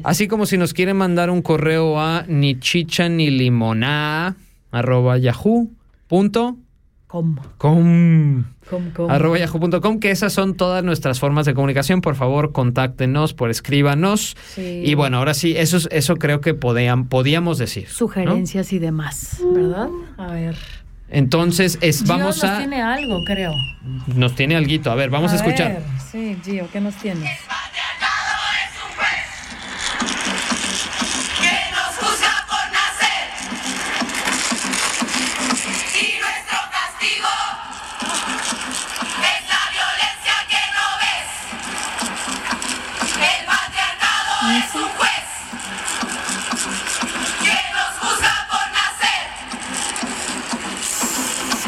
Así como si nos quieren mandar un correo a ni chicha ni limoná arroba yahoo punto ¿Cómo? com ¿Cómo? cómo? arroba yahoo.com, que esas son todas nuestras formas de comunicación. Por favor, contáctenos, por escríbanos. Sí. Y bueno, ahora sí, eso, es- eso creo que podían, podíamos decir. ¿no? Sugerencias y demás, ¿verdad? A ver. Entonces, es, Gio vamos nos a... tiene algo, creo. Nos tiene alguito. A ver, vamos a, escuchar. ver, Sí, Gio, ¿qué nos tienes?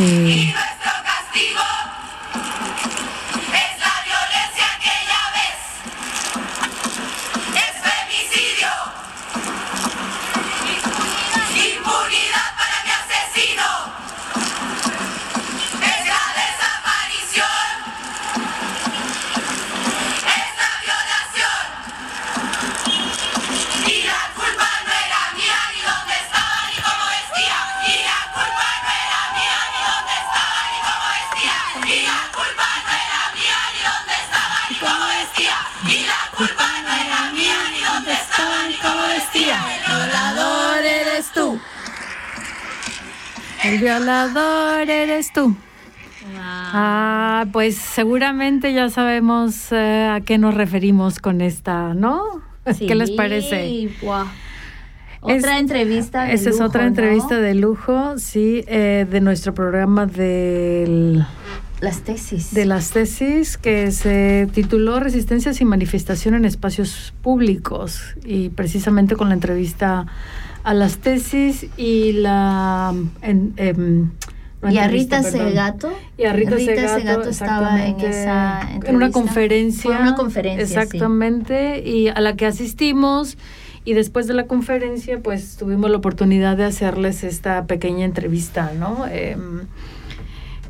Y El violador eres tú. Ah, pues seguramente ya sabemos eh, a qué nos referimos con esta, ¿no? ¿Qué les parece? Sí, guau. Otra Es- entrevista. de Esa es otra ¿no? entrevista de lujo, sí, eh, de nuestro programa del- Las tesis. de las tesis que se tituló Resistencias y manifestación en espacios públicos y precisamente con la entrevista a las tesis y la en- em, no y a Rita. Segato. Y a Rita, Segato, estaba en esa en una conferencia. Fue una conferencia, sí. Exactamente, y a la que asistimos. Y después de la conferencia, pues tuvimos la oportunidad de hacerles esta pequeña entrevista, ¿no? Em,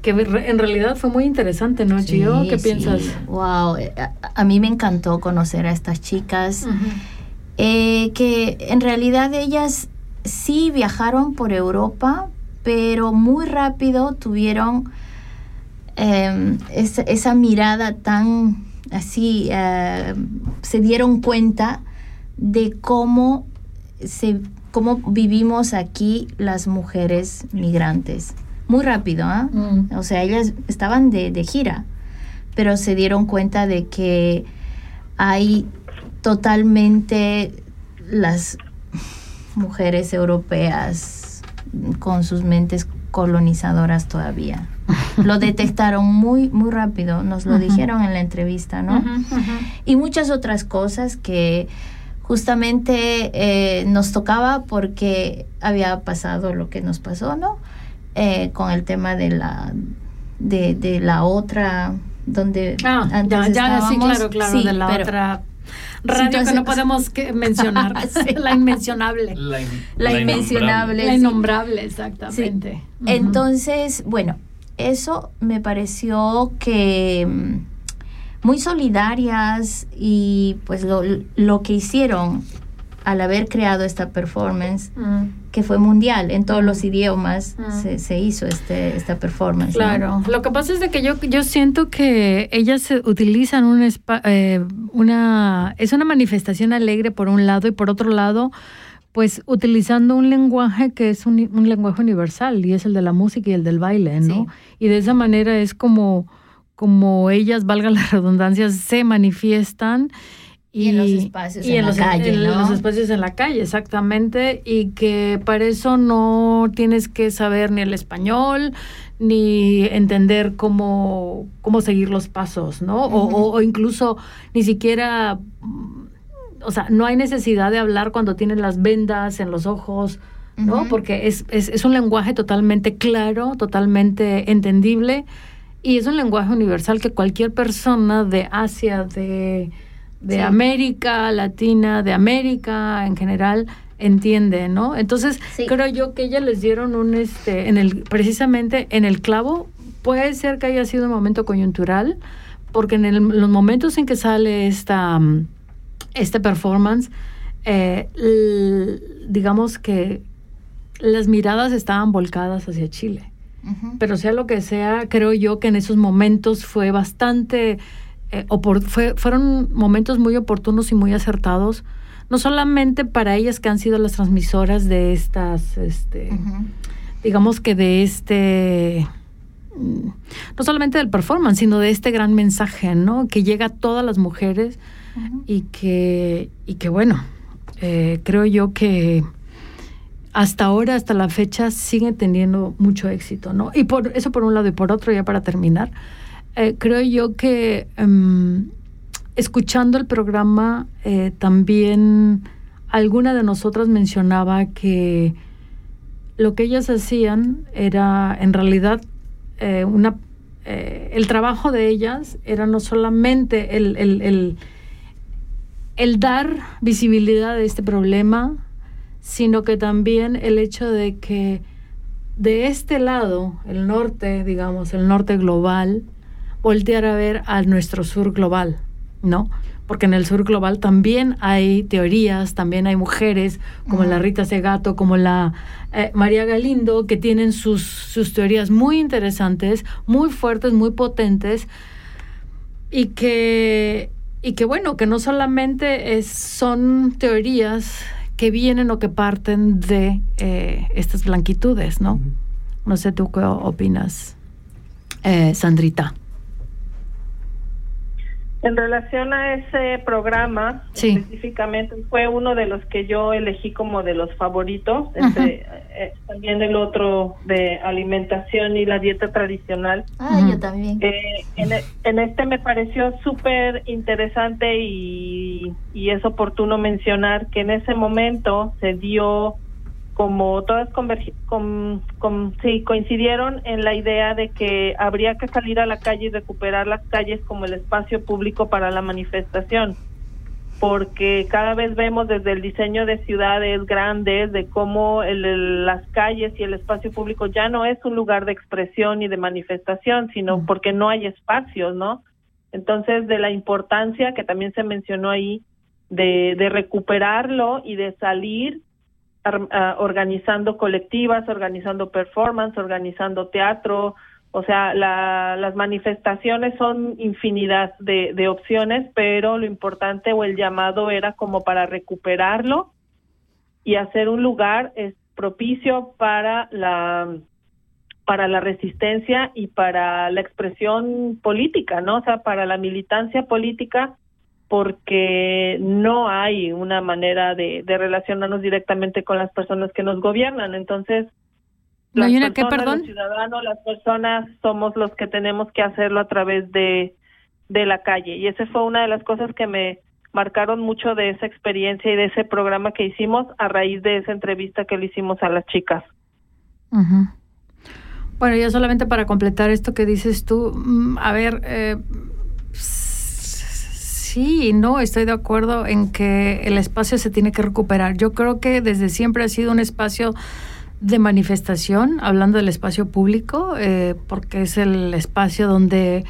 que en realidad fue muy interesante, ¿no, Gio? Sí, ¿Qué sí. piensas? Wow, eh, a, a mí me encantó conocer a estas chicas, eh, que en realidad ellas sí viajaron por Europa, pero muy rápido tuvieron eh, esa, esa mirada tan así, eh, se dieron cuenta de cómo, se, cómo vivimos aquí las mujeres migrantes. Muy rápido, ¿ah? Mm. O sea, ellas estaban de, de gira, pero se dieron cuenta de que hay totalmente las mujeres europeas con sus mentes colonizadoras todavía. Lo detectaron muy, muy rápido, nos lo dijeron en la entrevista, ¿no? Y muchas otras cosas que justamente eh, nos tocaba porque había pasado lo que nos pasó, ¿no? Eh, con el tema de la de, de la otra donde Ah, antes ya, ya, sí, estábamos. claro, claro, Sí, de la pero- otra Radio que no podemos que mencionar. Sí. La inmencionable. La, in- La la inmencionable. La sí. innombrable, exactamente. Entonces, bueno, eso me pareció que mm, muy solidarias y pues lo, lo que hicieron al haber creado esta performance, Mm. Que fue mundial, en todos los idiomas Mm. se, se hizo este, esta performance. ¿no? Claro, lo que pasa es de que yo, yo siento que ellas utilizan un eh, una es una manifestación alegre por un lado y por otro lado pues utilizando un lenguaje que es un, un lenguaje universal y es el de la música y el del baile, ¿no? Sí. Y de esa manera es como como ellas, valga la redundancia, se manifiestan Y en los espacios en la los, calle, en ¿no? los espacios en la calle, exactamente, y que para eso no tienes que saber ni el español, ni entender cómo, cómo seguir los pasos, ¿no? O- Ujú. o, o incluso ni siquiera, mm, o sea, no hay necesidad de hablar cuando tienes las vendas en los ojos, ¿no? Porque es, es, es un lenguaje totalmente claro, totalmente entendible, y es un lenguaje universal que cualquier persona de Asia, de, de Sí. América Latina, de América en general, entiende, ¿no? Entonces, Sí. creo yo que ellas les dieron un, este, en el, precisamente en el clavo, puede ser que haya sido un momento coyuntural, porque en el- los momentos en que sale esta, este performance, eh, l- digamos que las miradas estaban volcadas hacia Chile. Pero sea lo que sea, creo yo que en esos momentos fue bastante, eh, opor- fue, fueron momentos muy oportunos y muy acertados, no solamente para ellas que han sido las transmisoras de estas, este, digamos que de este, mm, no solamente del performance, sino de este gran mensaje, ¿no? Que llega a todas las mujeres y que, y que bueno, eh, creo yo que hasta ahora, hasta la fecha, sigue teniendo mucho éxito, ¿no? Y por eso por un lado y por otro, ya para terminar, eh, creo yo que em, escuchando el programa, eh, también alguna de nosotras mencionaba que lo que ellas hacían era en realidad eh, una el trabajo de ellas era no solamente el, el- el- el dar visibilidad a este problema, sino que también el hecho de que de este lado, el norte, digamos, el norte global, voltear a ver a nuestro sur global, ¿no? Porque en el sur global también hay teorías, también hay mujeres como la Rita Segato, como la eh, María Galindo, que tienen sus, sus teorías muy interesantes, muy fuertes, muy potentes, y que, y que bueno, que no solamente es, son teorías que vienen o que parten de eh, estas blanquitudes, ¿no? No sé tú qué opinas, eh, Sandrita. En relación a ese programa, Sí. específicamente, fue uno de los que yo elegí como de los favoritos, este, eh, también el otro de alimentación y la dieta tradicional. Ah, yo también. Eh, en, e- en este me pareció súper interesante y, y es oportuno mencionar que en ese momento se dio como todas convergi- com- com- sí, coincidieron en la idea de que habría que salir a la calle y recuperar las calles como el espacio público para la manifestación porque cada vez vemos desde el diseño de ciudades grandes de cómo el- el- las calles y el espacio público ya no es un lugar de expresión y de manifestación, sino porque no hay espacios, ¿no? Entonces, de la importancia que también se mencionó ahí de, de recuperarlo y de salir organizando colectivas, organizando performance, organizando teatro, o sea, la- las manifestaciones son infinidad de, de opciones, pero lo importante o el llamado era como para recuperarlo y hacer un lugar es propicio para la para la resistencia y para la expresión política, ¿no? O sea, para la militancia política, porque no hay una manera de, de relacionarnos directamente con las personas que nos gobiernan. Entonces, ¿No hay una personas, perdón? los ciudadanos, las personas somos los que tenemos que hacerlo a través de, de la calle. Y esa fue una de las cosas que me marcaron mucho de esa experiencia y de ese programa que hicimos a raíz de esa entrevista que le hicimos a las chicas. Bueno, ya solamente para completar esto que dices tú, mm, a ver, eh, sí no, estoy de acuerdo en que el espacio se tiene que recuperar. Yo creo que desde siempre ha sido un espacio de manifestación, hablando del espacio público, eh, porque es el espacio donde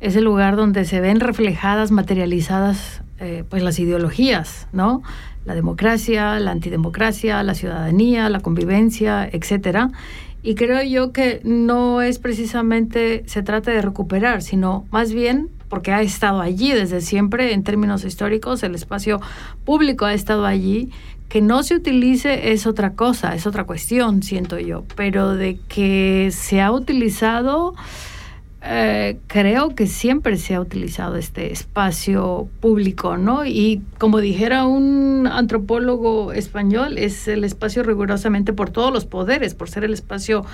es el lugar donde se ven reflejadas, materializadas, eh, pues las ideologías, ¿no? La democracia, la antidemocracia, la ciudadanía, la convivencia, etcétera. Y creo yo que no es precisamente se trata de recuperar, sino más bien porque ha estado allí desde siempre en términos históricos, el espacio público ha estado allí, que no se utilice es otra cosa, es otra cuestión, siento yo, pero de que se ha utilizado, eh, creo que siempre se ha utilizado este espacio público, ¿no? Y como dijera un antropólogo español, es el espacio rigurosamente por todos los poderes, por ser el espacio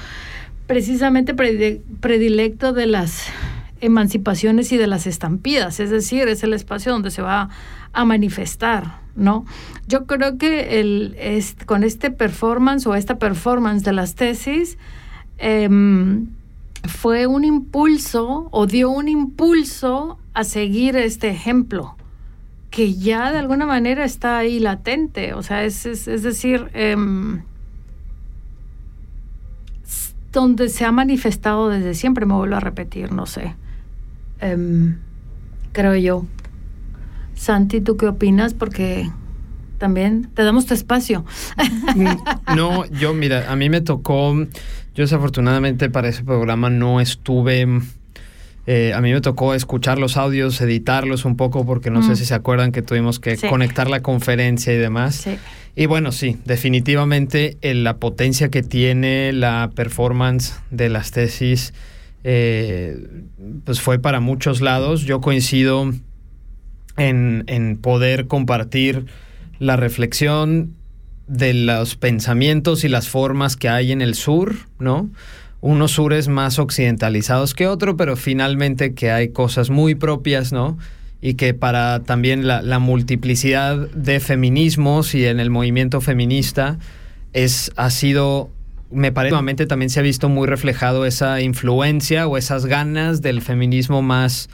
precisamente predi- predilecto de las emancipaciones y de las estampidas, es decir, es el espacio donde se va a manifestar, ¿no? Yo creo que el, con este performance o esta performance de las tesis em, fue un impulso o dio un impulso a seguir este ejemplo que ya de alguna manera está ahí latente, o sea, es, es, decir, em, donde se ha manifestado desde siempre, me vuelvo a repetir, no sé, Em, creo yo. Santi, ¿tú qué opinas? Porque también te damos tu espacio. No, yo, mira, a mí me tocó, yo desafortunadamente para ese programa no estuve, eh, a mí me tocó escuchar los audios, editarlos un poco, porque no Mm. sé si se acuerdan que tuvimos que Sí. conectar la conferencia y demás. Sí. Y bueno, sí, definitivamente eh, la potencia que tiene la performance de las tesis, eh, pues fue para muchos lados. Yo coincido en, en poder compartir la reflexión de los pensamientos y las formas que hay en el sur, ¿no? Unos sures más occidentalizados que otro, pero finalmente que hay cosas muy propias, ¿no? Y que para también la, la multiplicidad de feminismos y en el movimiento feminista es, ha sido, me parece, últimamente también se ha visto muy reflejado esa influencia o esas ganas del feminismo más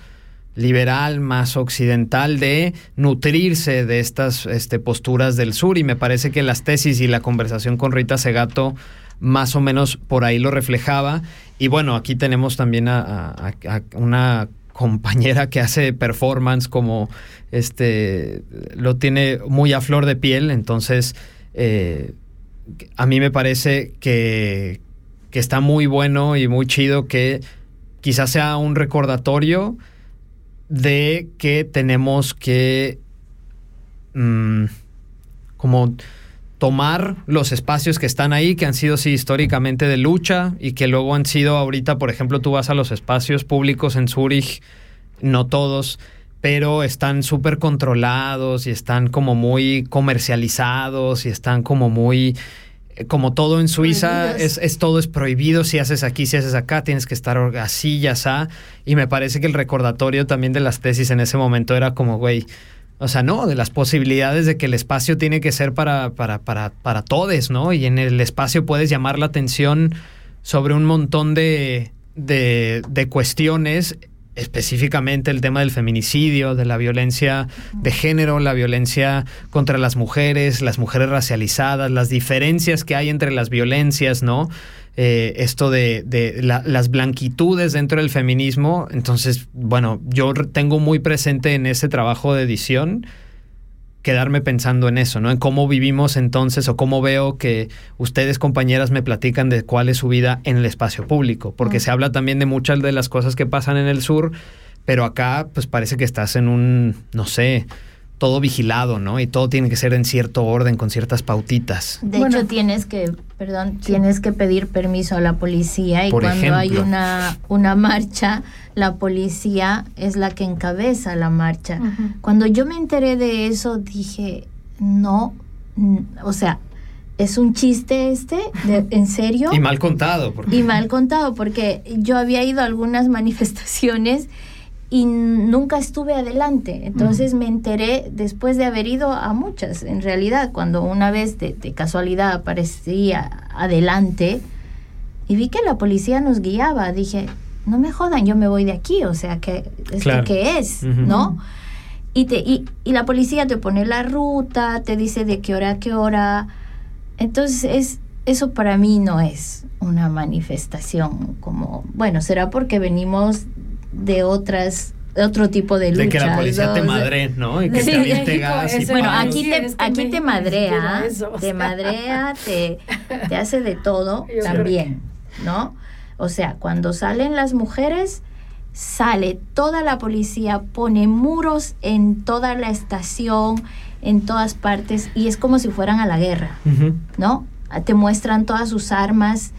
liberal, más occidental, de nutrirse de estas este, posturas del sur. Y me parece que las tesis y la conversación con Rita Segato más o menos por ahí lo reflejaba. Y bueno, aquí tenemos también a una compañera que hace performance como este lo tiene muy a flor de piel. Entonces, eh, a mí me parece que, que está muy bueno y muy chido que quizás sea un recordatorio de que tenemos que mm, como tomar los espacios que están ahí, que han sido sí históricamente de lucha y que luego han sido ahorita, por ejemplo, tú vas a los espacios públicos en Zúrich, no todos, pero están súper controlados y están como muy comercializados y están como muy eh, como todo en Suiza es, es todo es prohibido. Si haces aquí si haces acá tienes que estar así ya está y me parece que el recordatorio también de las tesis en ese momento era como güey o sea, no, de las posibilidades de que el espacio tiene que ser para, para, para, para todos, ¿no? Y en el espacio puedes llamar la atención sobre un montón de, de, de cuestiones, específicamente el tema del feminicidio, de la violencia de género, la violencia contra las mujeres, las mujeres racializadas, las diferencias que hay entre las violencias, ¿no? Eh, esto de, de la- las blanquitudes dentro del feminismo. Entonces, bueno, yo tengo muy presente en ese trabajo de edición quedarme pensando en eso, ¿no? En cómo vivimos entonces o cómo veo que ustedes compañeras me platican de cuál es su vida en el espacio público, porque se habla también de muchas de las cosas que pasan en el sur, pero acá pues parece que estás en un, no sé, todo vigilado, ¿no? Y todo tiene que ser en cierto orden, con ciertas pautitas. De Bueno. hecho, tienes que, perdón, tienes que pedir permiso a la policía y Por cuando hay una, una marcha, la policía es la que encabeza la marcha. Cuando yo me enteré de eso, dije, no, o sea, es un chiste este, ¿De- ¿en serio? Y mal contado, porque... Y mal contado, porque yo había ido a algunas manifestaciones y nunca estuve adelante. Entonces me enteré después de haber ido a muchas, en realidad, cuando una vez de, de casualidad aparecía adelante y vi que la policía nos guiaba, dije, no me jodan, yo me voy de aquí, o sea, que ¿esto Claro. qué es? ¿No? y, te, y, y la policía te pone la ruta, te dice de qué hora a qué hora. Entonces, es, eso para mí no es una manifestación como, bueno, será porque venimos de otras de otro tipo de luchas. De que la policía ¿no? te madre, ¿no? Y que Sí, te aviente México gas y es- bueno, palos. aquí te, es que aquí te madrea, inspira eso, o te madrea, te, te hace de todo Yo también, ¿no? O sea, cuando salen las mujeres, sale toda la policía, pone muros en toda la estación, en todas partes, y es como si fueran a la guerra. ¿no? Te muestran todas sus armas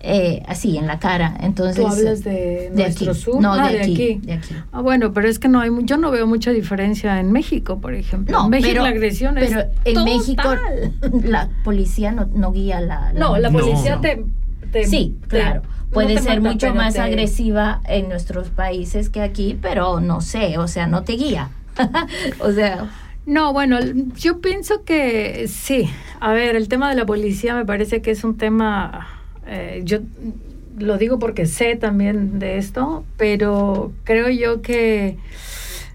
eh, así en la cara. Entonces, Tú hablas de, de nuestro aquí. sur. No, Ah, de aquí, de aquí. Ah, bueno, pero es que no hay, yo no veo mucha diferencia en México, por ejemplo. No, en México pero, la agresión es pero en total. México la policía no, no guía la, No, la No. policía te, te- Sí, te- claro. Puede ser mata, mucho más agresiva en nuestros países que aquí, pero no sé, o sea, no te guía. o sea, No, bueno, yo pienso que sí. A ver, el tema de la policía me parece que es un tema, eh, yo lo digo porque sé también de esto, pero creo yo que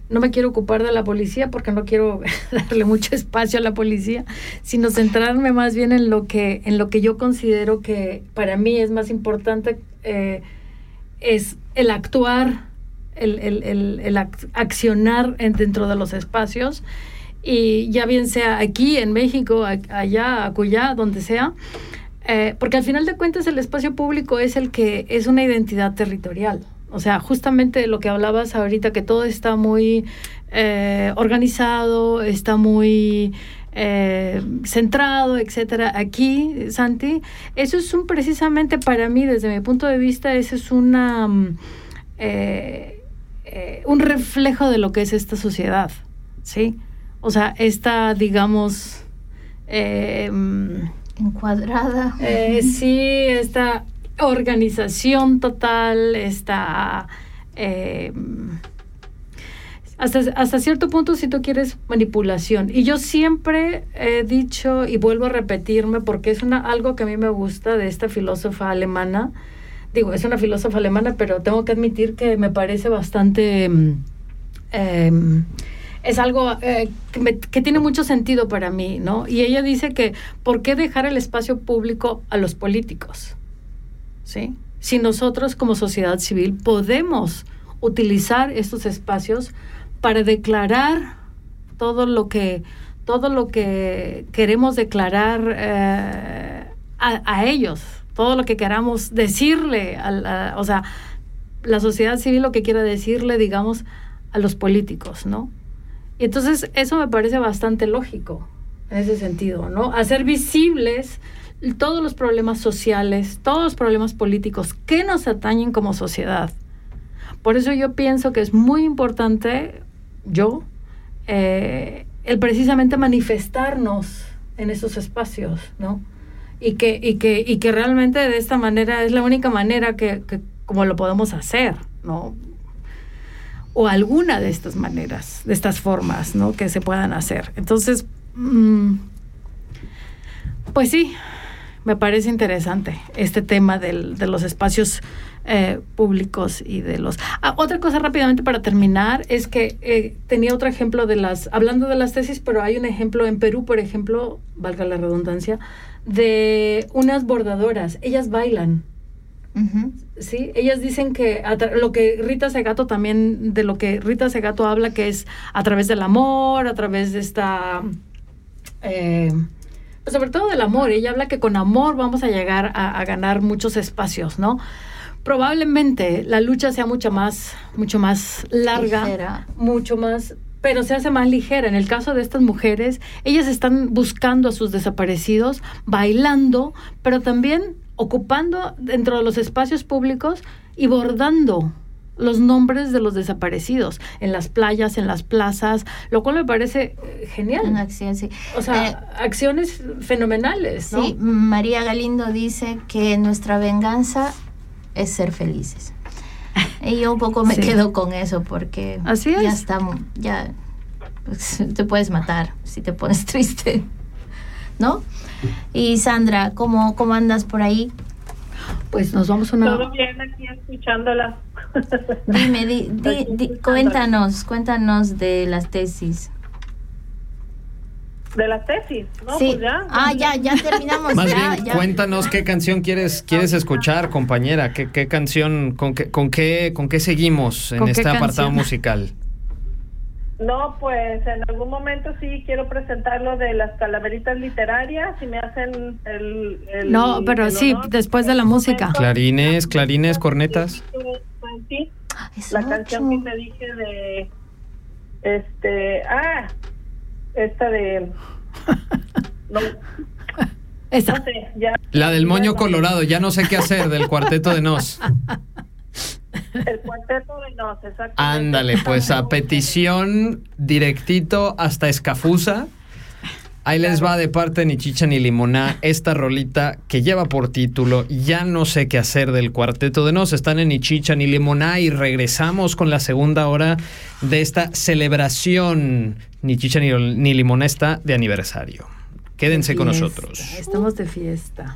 no me quiero ocupar de la policía porque no quiero darle mucho espacio a la policía, sino centrarme más bien en lo que, en lo que yo considero que para mí es más importante, eh, es el actuar, el, el- el- el ac- accionar en- dentro de los espacios. Y ya bien sea aquí en México, a- allá, acullá, donde sea, eh, porque al final de cuentas el espacio público es el que es una identidad territorial. O sea, justamente lo que hablabas ahorita, que todo está muy eh, organizado, está muy eh, centrado, etcétera. Aquí, Santi, eso es un precisamente para mí, desde mi punto de vista, eso es una mm, un reflejo de lo que es esta sociedad, ¿sí? O sea, esta, digamos, mm, encuadrada. eh, sí, esta organización total, esta... eh, hasta, hasta cierto punto, si tú quieres, manipulación. Y yo siempre he dicho, y vuelvo a repetirme, porque es una, algo que a mí me gusta de esta filósofa alemana. Digo, es una filósofa alemana, pero tengo que admitir que me parece bastante... mm, em, es algo eh, que, tiene mucho sentido para mí, ¿no? Y ella dice que, ¿por qué dejar el espacio público a los políticos? ¿Sí? Si nosotros como sociedad civil podemos utilizar estos espacios para declarar todo lo que todo lo que queremos declarar eh, a, ellos, todo lo que queramos decirle, a- o sea, la sociedad civil lo que quiera decirle, digamos, a los políticos, ¿no? Y entonces eso me parece bastante lógico en ese sentido, ¿no? Hacer visibles todos los problemas sociales, todos los problemas políticos que nos atañen como sociedad. Por eso yo pienso que es muy importante, yo, eh, el precisamente manifestarnos en esos espacios, ¿no? Y que, y, que, y que realmente de esta manera es la única manera que, que como lo podemos hacer, ¿no? O alguna de estas maneras, de estas formas, ¿no? Que se puedan hacer. Entonces, mm, pues sí, me parece interesante este tema de los espacios eh, públicos y de los... Ah, otra cosa rápidamente para terminar es que eh, tenía otro ejemplo de las, hablando de las tesis, pero hay un ejemplo en Perú, por ejemplo, valga la redundancia, de unas bordadoras, ellas bailan. Ujú. Sí, ellas dicen que lo que Rita Segato también, de lo que Rita Segato habla, que es a través del amor, a través de esta, eh, pues sobre todo del amor, ella habla que con amor vamos a llegar a, a ganar muchos espacios, ¿no? Probablemente la lucha sea mucho más, mucho más larga, Ligera. mucho más, pero se hace más ligera. En el caso de estas mujeres, ellas están buscando a sus desaparecidos, bailando, pero también ocupando dentro de los espacios públicos y bordando los nombres de los desaparecidos en las playas, en las plazas, lo cual me parece eh, Una genial. acción, sí. O sea, Eh, acciones fenomenales, ¿no? Sí, María Galindo dice que nuestra venganza es ser felices. Y yo un poco me Sí. quedo con eso porque Así ya es. estamos, ya pues, te puedes matar si te pones triste, ¿no? Y Sandra, ¿cómo, cómo andas por ahí? Pues nos vamos a una... Todo bien aquí escuchándolas. Dime, di- di- di- cuéntanos, cuéntanos de las tesis. De la tesis, ¿no? sí. Pues ya. Ah, ya, ya terminamos. Más ya, bien, ya. cuéntanos qué canción quieres, quieres escuchar, compañera. ¿Qué, qué canción, con qué, con qué, con qué seguimos en ¿Con qué este apartado canción? musical? No, pues en algún momento sí quiero presentar lo de las calaveritas literarias y me hacen el... el- No, pero el sí, honor. después de la música. Clarines, clarines, cornetas. Sí, la canción que te dije de... Este... Ah, esta de... No, Esa. no sé, ya... La del moño colorado, ya no sé qué hacer, del cuarteto de Nos. El cuarteto de Nos, exactamente. Ándale, pues a petición directito hasta Escafusa. Ahí les va de parte de ni chicha ni limoná esta rolita que lleva por título Ya no sé qué hacer del cuarteto de Nos. Están en ni chicha ni limoná y regresamos con la segunda hora de esta celebración. Ni chicha ni, ni limoná está de aniversario. Quédense con nosotros. Estamos de fiesta.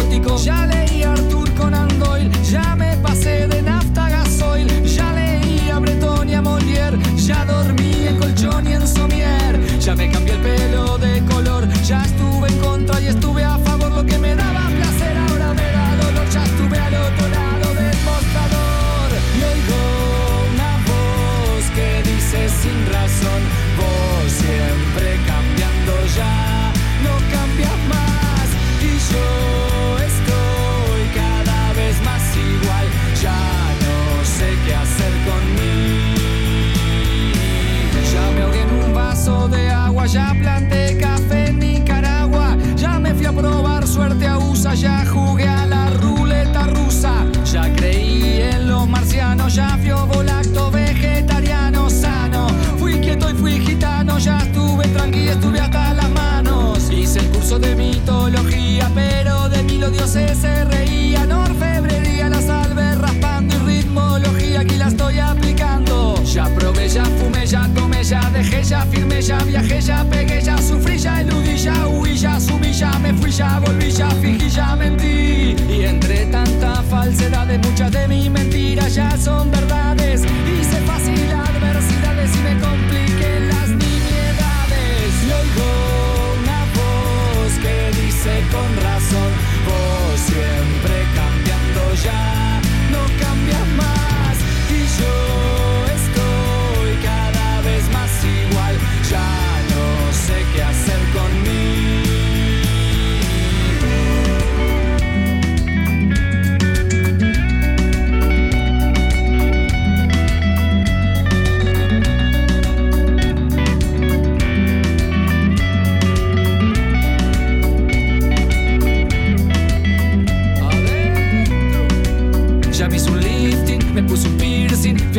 ya leí a Arthur Conan Doyle, ya me pasé de nafta gasoil, ya leí a Breton y a Molière, ya dormí en colchón y en somier, ya me cambié el pelo de color, ya estuve en contra y estuve a favor, lo que me daba ya planté café en Nicaragua, ya me fui a probar suerte a USA, ya jugué a la ruleta rusa, ya creí en los marcianos, ya fui volacto vegetariano sano, fui quieto y fui gitano, ya estuve tranquilo, estuve hasta las manos, hice el curso de mitología, pero de mí los dioses se reían, ya fumé, ya tomé, ya dejé, ya firmé, ya viajé, ya pegué, ya sufrí, ya eludí, ya huí, ya subí, ya me fui, ya volví, ya fingí, ya mentí. Y entre tanta falsedad, muchas de mis mentiras ya son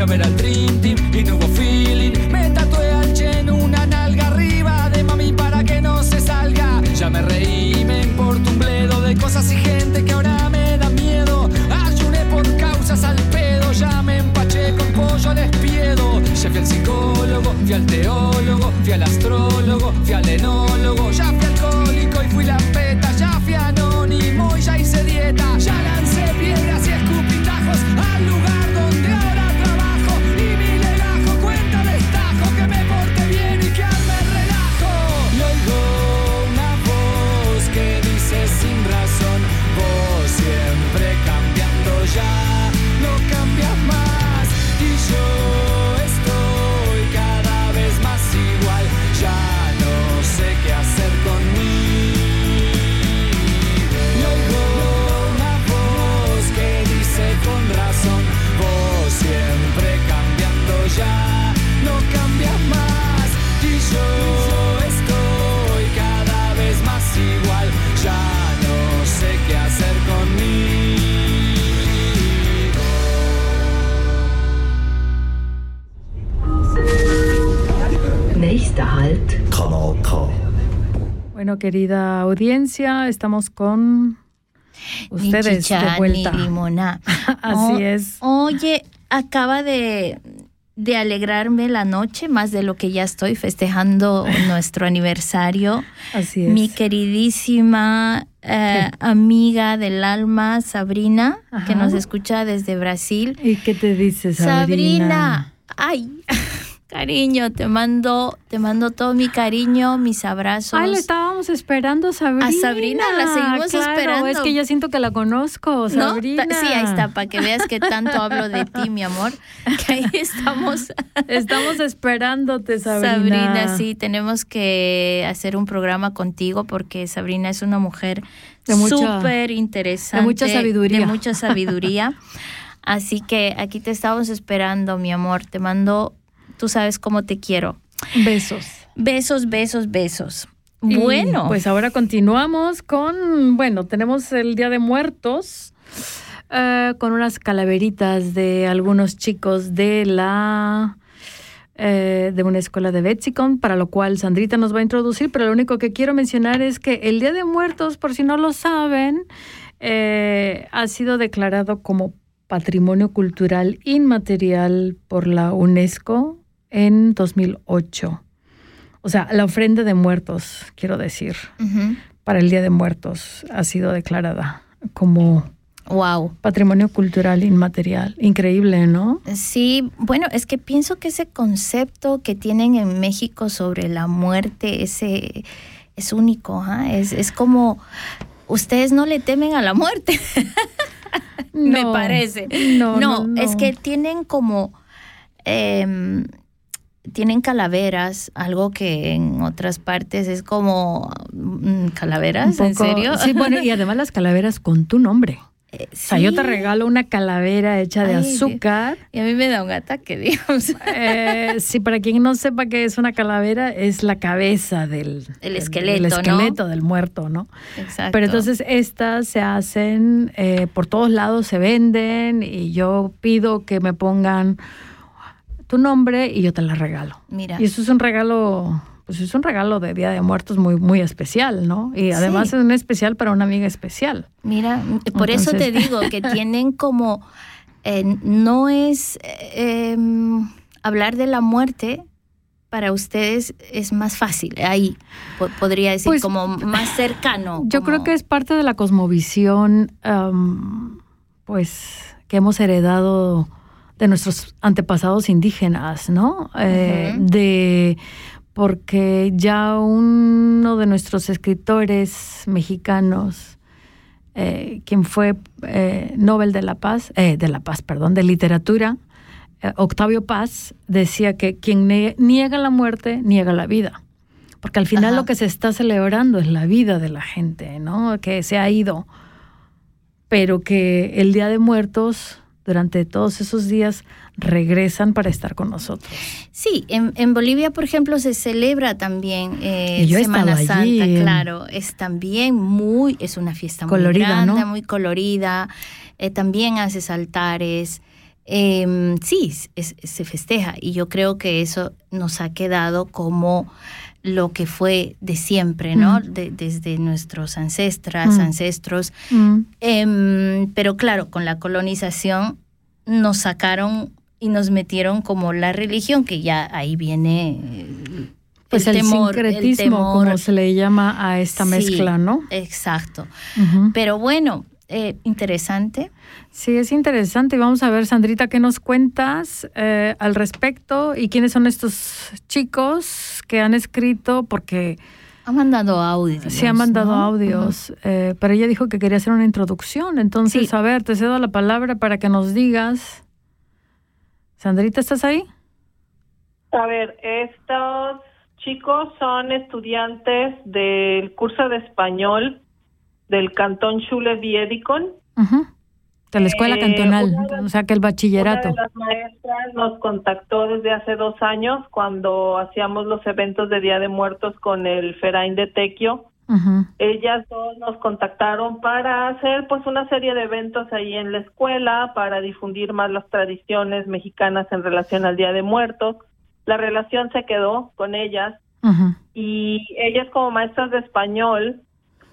a ver al Dream Team y no hubo feeling. Me tatué al Chen una nalga arriba de mami para que no se salga. Ya me reí, me importa un bledo de cosas y gente que ahora me da miedo. Ayuné por causas al pedo, ya me empaché con pollo al espiedo. Ya fui al psicólogo, fui al teólogo, fui al astrólogo, fui al enólogo. Bueno, querida audiencia, estamos con Ni ustedes chicha, de vuelta. ni limoná. Así es. Oye, acaba de, de alegrarme la noche, más de lo que ya estoy festejando nuestro aniversario. Así es. Mi queridísima eh, amiga del alma, Sabrina, que nos escucha desde Brasil. ¿Y qué te dice Sabrina? Sabrina, ay, cariño, te mando, te mando todo mi cariño, mis abrazos. Ay, le estábamos esperando a Sabrina. A Sabrina, la seguimos Claro, esperando. Es que yo siento que la conozco, ¿No? Sabrina. Sí, ahí está, para que veas que tanto hablo de ti, mi amor. Que ahí estamos. Estamos esperándote, Sabrina. Sabrina, sí, tenemos que hacer un programa contigo porque Sabrina es una mujer súper interesante. de mucha sabiduría. De mucha sabiduría. Así que aquí te estamos esperando, mi amor. Te mando, tú sabes cómo te quiero. Besos. Besos, besos, besos. Y, bueno, Pues ahora continuamos con, bueno, tenemos el Día de Muertos, eh, con unas calaveritas de algunos chicos de la... eh, de una escuela de Betsicon, para lo cual Sandrita nos va a introducir, pero lo único que quiero mencionar es que el Día de Muertos, por si no lo saben, eh, ha sido declarado como Patrimonio Cultural Inmaterial por la UNESCO en 2008. O sea, la ofrenda de muertos, quiero decir, para el Día de Muertos ha sido declarada como wow. patrimonio cultural inmaterial. Increíble, ¿no? Sí, bueno, es que pienso que ese concepto que tienen en México sobre la muerte, ese es único, ¿ah? es, es como ustedes no le temen a la muerte, me No, parece. No, no, no. es que tienen como em, tienen calaveras, algo que en otras partes es como mm, calaveras, ¿en serio? Sí, bueno, y además las calaveras con tu nombre. Eh, O sea, yo te regalo una calavera hecha de Ay, Dios. azúcar. Y a mí me da un ataque, digamos. Eh, sí, para quien no sepa qué es una calavera, es la cabeza del El esqueleto, del ¿no? esqueleto del muerto, ¿no? Exacto. Pero entonces estas se hacen eh, por todos lados, se venden y yo pido que me pongan tu nombre y yo te la regalo. Mira. Y eso es un regalo, pues es un regalo de Día de Muertos muy, muy especial, ¿no? Y además Sí. es un especial para una amiga especial. Mira, por eso te digo que tienen como, eh, no es eh, em, hablar de la muerte, para ustedes es más fácil, ahí po- podría decir Pues, como más cercano. Yo como- creo que es parte de la cosmovisión, am, pues, que hemos heredado de nuestros antepasados indígenas, ¿no? Eh. De porque ya uno de nuestros escritores mexicanos, eh, quien fue eh, Nobel de la Paz, de la Paz, perdón, de literatura, Octavio Paz, decía que quien niega la muerte, niega la vida. Porque al final Ajá. lo que se está celebrando es la vida de la gente, ¿no? Que se ha ido. Pero que el Día de Muertos, durante todos esos días, regresan para estar con nosotros. Sí, en, en Bolivia, por ejemplo, se celebra también eh, Semana allí, Santa, claro. Es también muy, es una fiesta Colorida, muy grande, ¿no? muy colorida. eh, también haces altares. Em, sí, es- se festeja y yo creo que eso nos ha quedado como lo que fue de siempre, ¿no? Mm. De- desde nuestros ancestras, Mm. ancestros. Mm. Em, pero claro, con la colonización nos sacaron y nos metieron como la religión, que ya ahí viene eh, Pues el, temor, el temor. como se le llama a esta Sí, mezcla, ¿no? Exacto. Pero bueno, eh, interesante. Sí, es interesante. Y vamos a ver, Sandrita, ¿qué nos cuentas eh, al respecto? ¿Y quiénes son estos chicos que han escrito? Porque Han mandado audios. sí han mandado ¿no? audios, eh, pero ella dijo que quería hacer una introducción. Entonces, Sí. a ver, te cedo la palabra para que nos digas. Sandrita, ¿estás ahí? A ver, estos chicos son estudiantes del curso de español del Cantón Schule Viedicon. De la escuela Eh, cantonal, de- o sea que el bachillerato. Una de las maestras nos contactó desde hace dos años cuando hacíamos los eventos de Día de Muertos con el Ferain de Tequio. Ellas dos nos contactaron para hacer pues una serie de eventos ahí en la escuela para difundir más las tradiciones mexicanas en relación al Día de Muertos. La relación se quedó con ellas y ellas como maestras de español,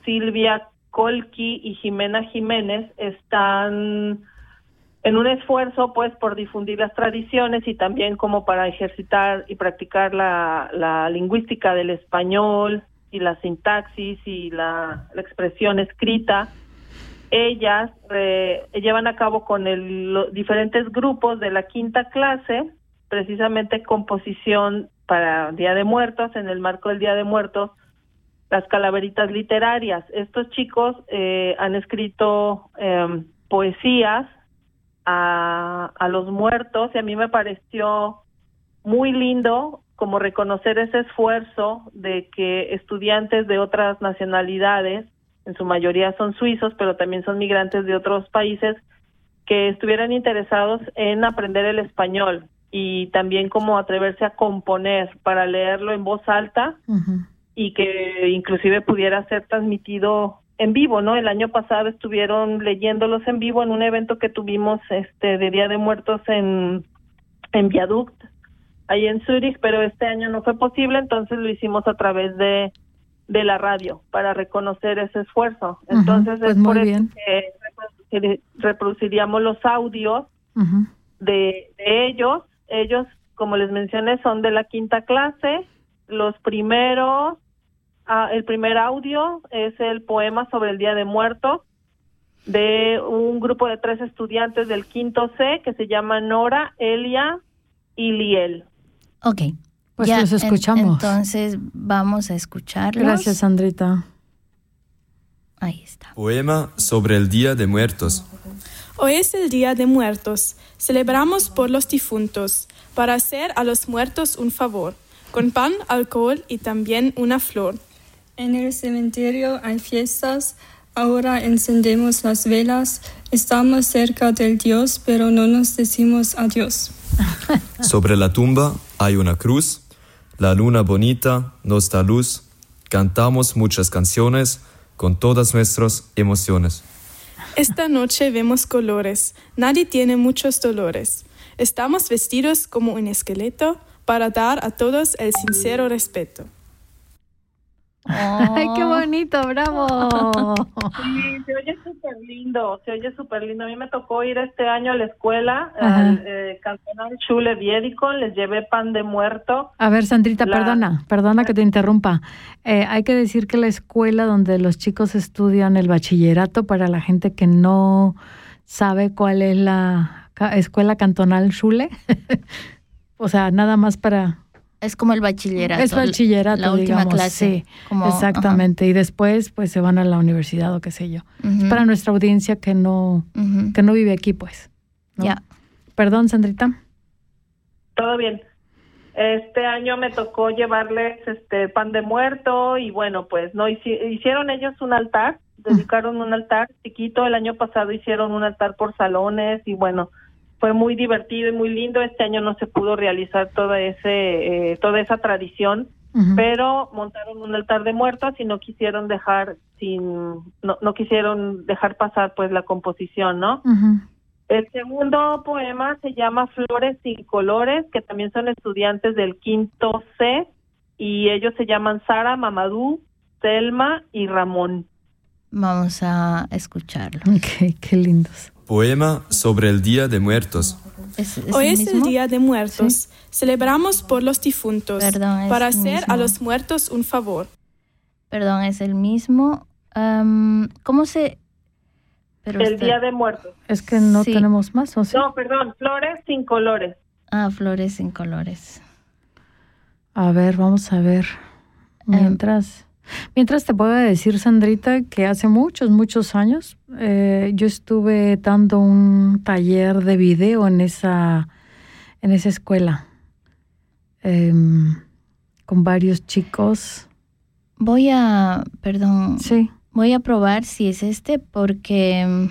Silvia Colqui y Jimena Jiménez, están en un esfuerzo pues por difundir las tradiciones y también como para ejercitar y practicar la, lingüística del español y la sintaxis y la, la expresión escrita. Ellas eh, llevan a cabo con el- los diferentes grupos de la quinta clase precisamente composición para Día de Muertos, en el marco del Día de Muertos, las calaveritas literarias. Estos chicos eh, han escrito em, poesías a, a los muertos y a mí me pareció muy lindo como reconocer ese esfuerzo de que estudiantes de otras nacionalidades, en su mayoría son suizos, pero también son migrantes de otros países, que estuvieran interesados en aprender el español y también como atreverse a componer para leerlo en voz alta. Y que inclusive pudiera ser transmitido en vivo, ¿no? El año pasado estuvieron leyéndolos en vivo en un evento que tuvimos este de Día de Muertos en en Viaduct, ahí en Zurich, pero este año no fue posible, entonces lo hicimos a través de de la radio para reconocer ese esfuerzo. Entonces pues es por eso que reproducir- reproduciríamos los audios de, de ellos. Ellos, como les mencioné, son de la quinta clase. Los primeros, ah, el primer audio es el poema sobre el Día de Muertos de un grupo de tres estudiantes del quinto C que se llama Nora, Elia y Liel. Ok. Pues Ya, los en- escuchamos. entonces vamos a escucharlos. Gracias, Sandrita. Ahí está. Poema sobre el Día de Muertos. Hoy es el Día de Muertos. Celebramos por los difuntos, para hacer a los muertos un favor, con pan, alcohol y también una flor. En el cementerio hay fiestas, ahora encendemos las velas, estamos cerca del Dios, pero no nos decimos adiós. Sobre la tumba hay una cruz. La luna bonita nos da luz. Cantamos muchas canciones con todas nuestras emociones. Esta noche vemos colores, nadie tiene muchos dolores. Estamos vestidos como un esqueleto para dar a todos el sincero respeto. Ay, qué bonito, bravo. Sí, se oye súper lindo, se oye súper lindo. A mí me tocó ir este año a la escuela, Ajá. al eh, cantonal Schule Viedicon, les llevé pan de muerto. A ver, Sandrita, La- perdona, perdona que te interrumpa. Eh, hay que decir que la escuela donde los chicos estudian el bachillerato, para la gente que no sabe cuál es la escuela cantonal Schule, o sea, nada más para... Es como el bachillerato. Es bachillerato, La última digamos, clase. sí, como- exactamente. Y después, pues, se van a la universidad o qué sé yo. Es para nuestra audiencia que no, que no vive aquí, pues. ¿no? Ya. Perdón, Sandrita. Todo bien. Este año me tocó llevarles este pan de muerto y bueno, pues no hici- hicieron ellos un altar, dedicaron un altar chiquito. El año pasado hicieron un altar por salones y bueno, fue muy divertido y muy lindo. Este año no se pudo realizar toda ese eh, toda esa tradición, pero montaron un altar de muertos y no quisieron dejar sin no, no quisieron dejar pasar pues la composición, ¿no? El segundo poema se llama Flores sin colores, que también son estudiantes del quinto C y ellos se llaman Sara, Mamadou, Selma y Ramón. Vamos a escucharlo. Ok, qué lindos. Poema sobre el Día de Muertos. ¿Es, es Hoy el es el? Día de Muertos. Celebramos por los difuntos, Perdón, para hacer a los muertos un favor. Perdón, es el mismo. ¿Cómo se...? Pero el está- Día de Muertos. Es que no Sí. tenemos más, ¿o sí? No, perdón, Flores sin colores. Ah, flores sin colores. A ver, vamos a ver. Mientras, mientras te puedo decir, Sandrita, que hace muchos, muchos años eh, yo estuve dando un taller de video en esa, en esa escuela em, con varios chicos. Voy a... Perdón. Sí. Voy a probar si es este porque...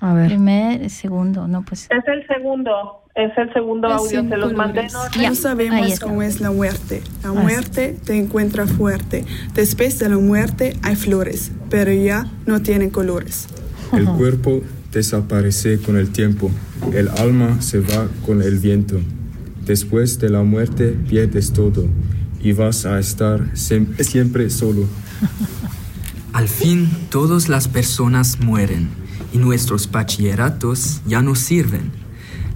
A ver. Primer, segundo, no pues... Es el segundo, es el segundo Es audio, se los mandé. No sabemos cómo es la muerte. La Ah, muerte te encuentra fuerte. Después de la muerte hay flores, pero ya no tienen colores. El cuerpo desaparece con el tiempo, el alma se va con el viento. Después de la muerte pierdes todo y vas a estar siem- siempre solo. Al fin todas las personas mueren y nuestros bachilleratos ya no sirven.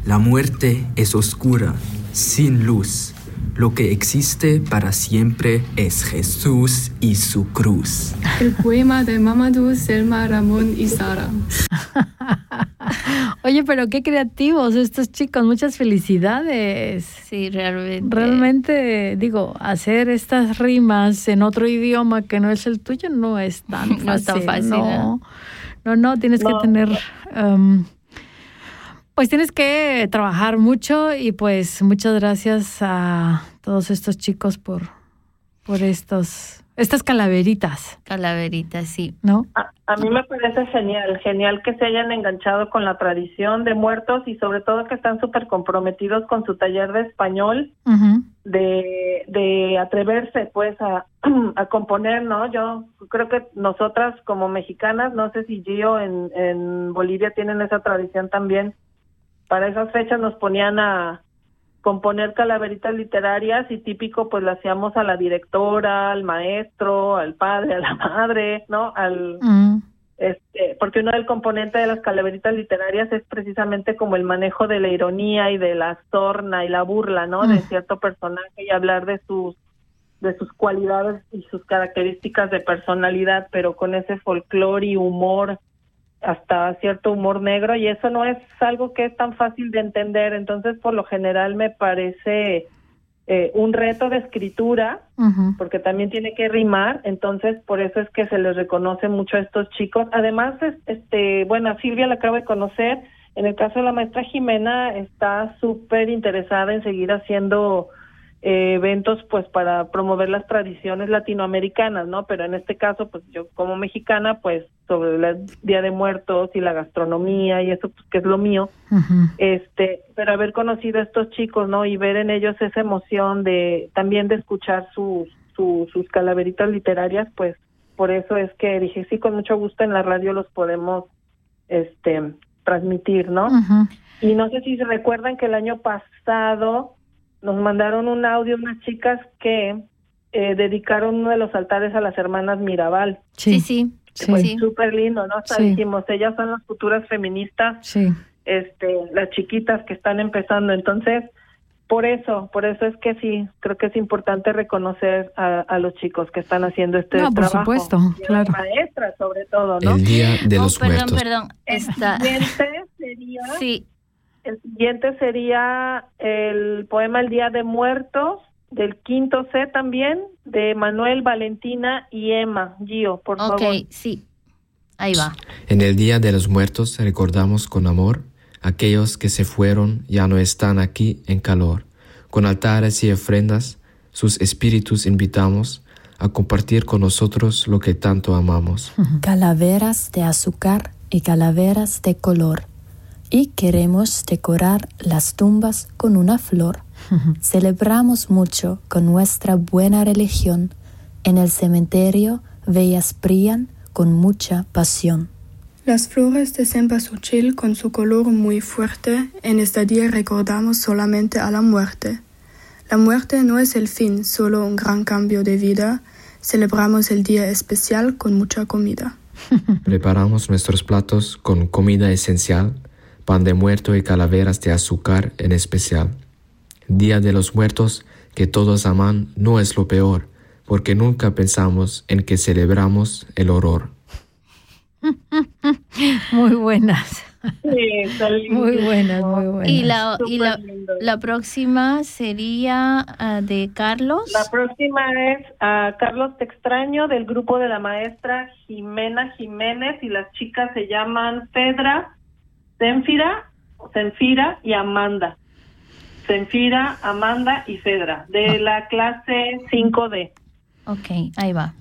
La muerte es oscura, sin luz. Lo que existe para siempre es Jesús y su cruz. El poema de Mamadou, Selma, Ramón y Sara. Oye, pero qué creativos estos chicos, muchas felicidades. Sí, realmente. Realmente, digo, hacer estas rimas en otro idioma que no es el tuyo no es tan fácil. No es tan fácil, No, ¿no? No, no, tienes No. que tener, um, pues tienes que trabajar mucho y pues muchas gracias a todos estos chicos por, por estos, estas calaveritas, Calaveritas, sí. ¿no? A, a mí me parece genial, genial que se hayan enganchado con la tradición de muertos y sobre todo que están súper comprometidos con su taller de español, de, de atreverse pues a, a componer, ¿no? Yo creo que nosotras como mexicanas, no sé si Gio en, en Bolivia tienen esa tradición también, para esas fechas nos ponían a componer calaveritas literarias y típico pues le hacíamos a la directora, al maestro, al padre, a la madre, ¿no? Al Mm. este, porque uno del componente de las calaveritas literarias es precisamente como el manejo de la ironía y de la sorna y la burla, ¿no? De Mm. cierto personaje y hablar de sus de sus cualidades y sus características de personalidad, pero con ese folclore y humor hasta cierto humor negro y eso no es algo que es tan fácil de entender, entonces por lo general me parece eh, un reto de escritura porque también tiene que rimar, entonces por eso es que se les reconoce mucho a estos chicos. Además, es- este, bueno, a Silvia la acabo de conocer, en el caso de la maestra Jimena está súper interesada en seguir haciendo eh, eventos pues para promover las tradiciones latinoamericanas, ¿no? Pero en este caso, pues yo como mexicana, pues sobre el Día de Muertos y la gastronomía y eso pues que es lo mío, este pero haber conocido a estos chicos no y ver en ellos esa emoción de también de escuchar sus su- sus calaveritas literarias pues por eso es que dije sí con mucho gusto en la radio los podemos este transmitir no y no sé si se recuerdan que el año pasado nos mandaron un audio unas chicas que eh, dedicaron uno de los altares a las hermanas Mirabal Sí, sí. Sí. Sí. súper lindo no hasta Sí. dijimos ellas son las futuras feministas Sí. este las chiquitas que están empezando entonces por eso por eso es que sí creo que es importante reconocer a, a los chicos que están haciendo este No, por trabajo supuesto, y claro. las maestras sobre todo no El Día de Oh, los perdón, Muertos. perdón. siguiente sería Sí, el siguiente sería el poema El Día de Muertos del quinto C también de Manuel Valentina y Emma Gio por ok, favor sí. Ahí va. En el Día de los Muertos recordamos con amor aquellos que se fueron ya no están aquí en calor. Con altares y ofrendas, sus espíritus invitamos a compartir con nosotros lo que tanto amamos. Calaveras de azúcar y calaveras de color. Y queremos decorar las tumbas con una flor. Celebramos mucho con nuestra buena religión. En el cementerio bellas brillan con mucha pasión. Las flores de cempasúchil con su color muy fuerte, en este día recordamos solamente a la muerte. La muerte no es el fin, solo un gran cambio de vida. Celebramos el día especial con mucha comida. Preparamos nuestros platos con comida esencial, pan de muerto y calaveras de azúcar en especial. Día de los Muertos que todos aman no es lo peor, porque nunca pensamos en que celebramos el horror. Muy buenas. Sí, Muy buenas, muy buenas. Y la, y la, próxima sería ah, de Carlos. La próxima es a Carlos Te Extraño del grupo de la maestra Jimena Jiménez y las chicas se llaman Fedra, Zenfira, Zenfira y Amanda. Zenfira, Amanda y Fedra de la clase 5D. Ok, ahí va.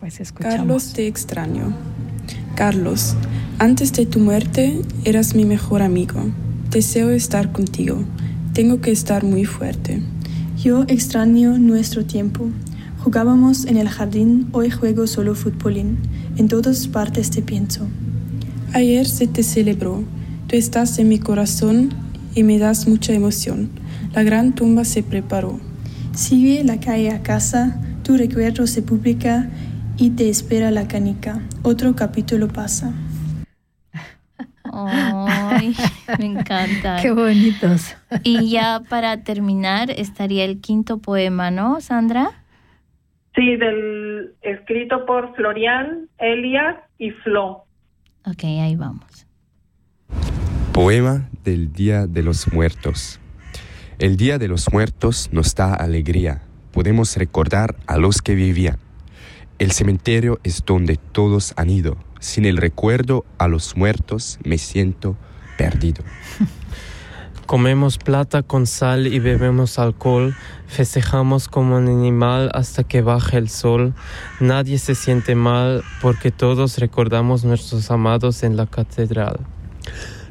Pues escuchamos. Carlos te extraño. Carlos, antes de tu muerte eras mi mejor amigo. Deseo estar contigo. Tengo que estar muy fuerte. Yo extraño nuestro tiempo. Jugábamos en el jardín, hoy juego solo futbolín. En todas partes te pienso. Ayer se te celebró. Tú estás en mi corazón y me das mucha emoción. La gran tumba se preparó. Sigue la calle a casa, tu recuerdo se publica y te espera la canica. Otro capítulo pasa. Ay, me encanta. Qué bonitos. Y ya para terminar estaría el quinto poema, ¿no, Sandra? Sí, del escrito por Florian, Elias y Flo. Ok, ahí vamos. Poema del Día de los Muertos. El Día de los Muertos nos da alegría. Podemos recordar a los que vivían. El cementerio es donde todos han ido. Sin el recuerdo a los muertos me siento perdido. Comemos plata con sal y bebemos alcohol, festejamos como un animal hasta que baje el sol. Nadie se siente mal porque todos recordamos nuestros amados en la catedral.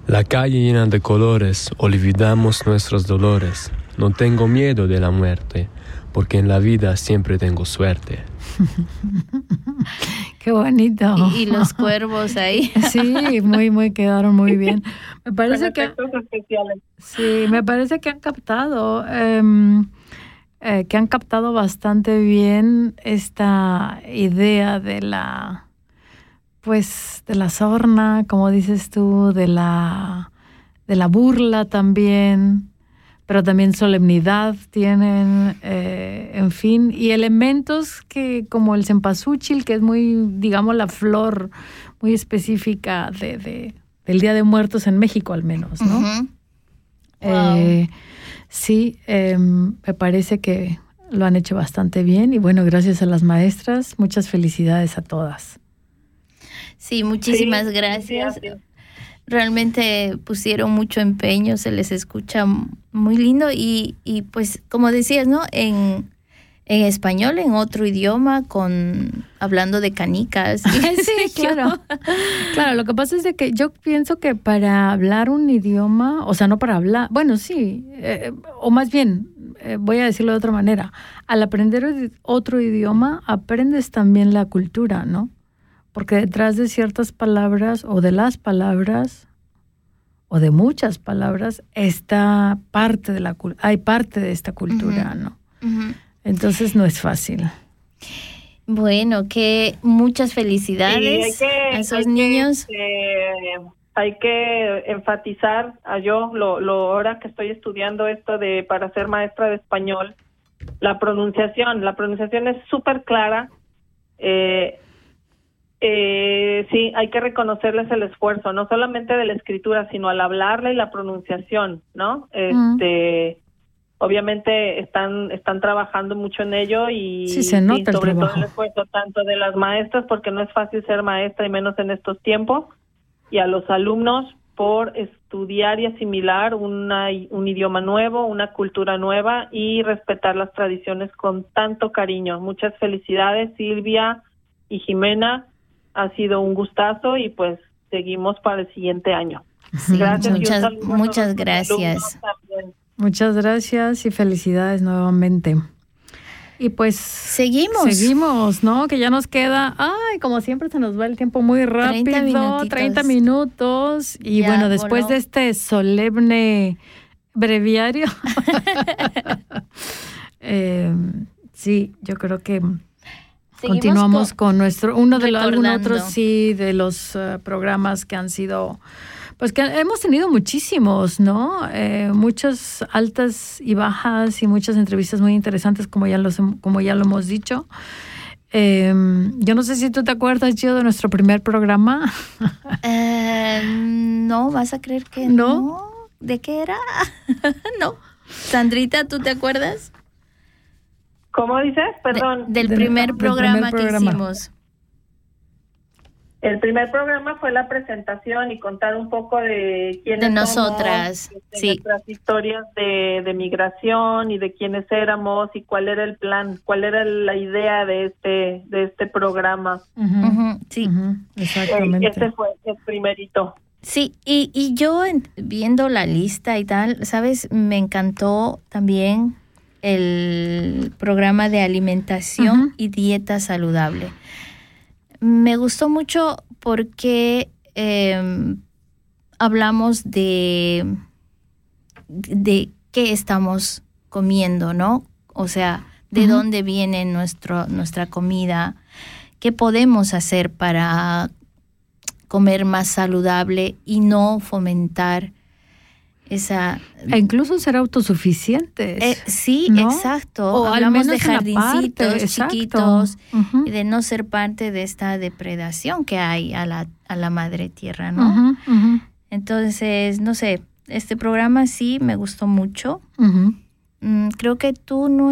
La calle llena de colores, olvidamos nuestros dolores. No tengo miedo de la muerte, porque en la vida siempre tengo suerte. Qué bonito. Y, y los cuervos ahí. Sí, muy, muy, quedaron muy bien. Me parece que, especiales. sí, me parece que han captado, em, eh, que han captado bastante bien esta idea de la, pues, de la sorna, como dices tú, de la, de la burla también, pero también solemnidad tienen, eh, en fin, y elementos que como el cempasúchil, que es muy, digamos, la flor muy específica de, de- del Día de Muertos en México al menos, ¿no? Eh, sí, eh, me parece que lo han hecho bastante bien y bueno, gracias a las maestras, muchas felicidades a todas. Sí, muchísimas Sí, gracias. Realmente pusieron mucho empeño, se les escucha muy lindo y, y pues como decías, ¿no? En, en español, en otro idioma, con hablando de canicas. sí, claro. Claro, lo que pasa es de que yo pienso que para hablar un idioma, o sea, no para hablar, bueno, sí, eh, o más bien, eh, voy a decirlo de otra manera, al aprender otro idioma, aprendes también la cultura, ¿no? Porque detrás de ciertas palabras o de las palabras o de muchas palabras está parte de la cul- hay parte de esta cultura, ¿no? Entonces no es fácil. Bueno, que muchas felicidades que, a esos hay que, niños. este, hay que enfatizar a yo, lo, lo ahora que estoy estudiando esto de para ser maestra de español, la pronunciación. La pronunciación es súper clara. Eh, eh, sí, hay que reconocerles el esfuerzo, no solamente de la escritura, sino al hablarla y la pronunciación, ¿no? Este, obviamente están están trabajando mucho en ello y Sí, se nota el sobre todo trabajo. el esfuerzo tanto de las maestras porque no es fácil ser maestra y menos en estos tiempos y a los alumnos por estudiar y asimilar una, un idioma nuevo, una cultura nueva y respetar las tradiciones con tanto cariño. Muchas felicidades Silvia y Jimena, ha sido un gustazo y pues seguimos para el siguiente año. Gracias muchas, gracias. Muchas gracias y felicidades nuevamente. Y pues seguimos. Seguimos, ¿no? Que ya nos queda, ay, como siempre se nos va el tiempo muy rápido, 30 minutitos. minutos. Y Ya bueno, después voló. de este solemne breviario, eh, sí, yo creo que Seguimos continuamos con- con, nuestro, uno de los, algún otro, sí, de los eh, programas que han sido, pues que hemos tenido muchísimos, ¿no? Eh, muchas altas y bajas y muchas entrevistas muy interesantes, como ya, los, como ya lo hemos dicho. Eh, yo no sé si tú te acuerdas, yo, de nuestro primer programa. Eh, no, vas a creer que no. ¿De qué era? no. Sandrita, ¿tú te acuerdas? ¿Cómo dices? Perdón. del Del- primer del programa primer que hicimos. El primer programa fue la presentación y contar un poco de quiénes De nosotras, somos, de sí. nuestras historias de, de migración y de quiénes éramos y cuál era el plan, cuál era la idea de este de este programa. Sí. Exactamente. Este fue el primerito. Sí, y, y yo en- viendo la lista y tal, ¿sabes? Me encantó también el programa de alimentación y dieta saludable. Me gustó mucho porque eh, hablamos de, de qué estamos comiendo, ¿no? O sea, de dónde viene nuestro, nuestra comida, qué podemos hacer para comer más saludable y no fomentar esa... E incluso ser autosuficientes. Eh, sí, ¿no? exacto. O Hablamos de jardincitos parte, chiquitos y de no ser parte de esta depredación que hay a la, a la madre tierra, ¿no? Entonces, no sé, este programa sí me gustó mucho. Mm, creo que tú no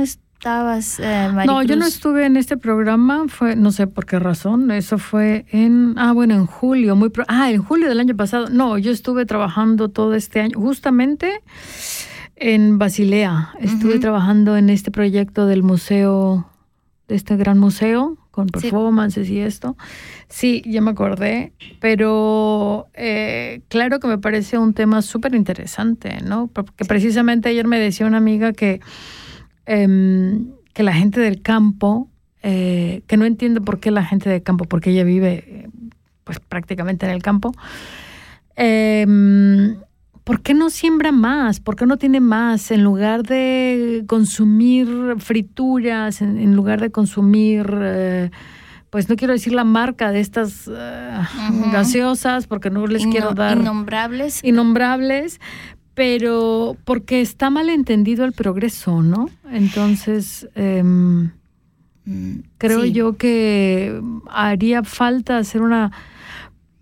estabas, eh, No, yo no estuve en este programa, fue, no sé por qué razón, eso fue en, ah, bueno, en julio, muy, pro- ah, en julio del año pasado. No, yo estuve trabajando todo este año, justamente en Basilea. Estuve trabajando en este proyecto del museo, de este gran museo, con Sí. performances y esto. Sí, ya me acordé, pero eh, claro que me parece un tema súper interesante, ¿no? Porque precisamente ayer me decía una amiga que, em, que la gente del campo, eh, que no entiende por qué la gente del campo, porque ella vive pues prácticamente en el campo, em, ¿por qué no siembra más? ¿Por qué no tiene más? En lugar de consumir frituras, en, en lugar de consumir, eh, pues no quiero decir la marca de estas eh, gaseosas, porque no les quiero dar Innombrables. innombrables, pero porque está mal entendido el progreso, ¿no? Entonces, em, creo sí. yo que haría falta hacer una,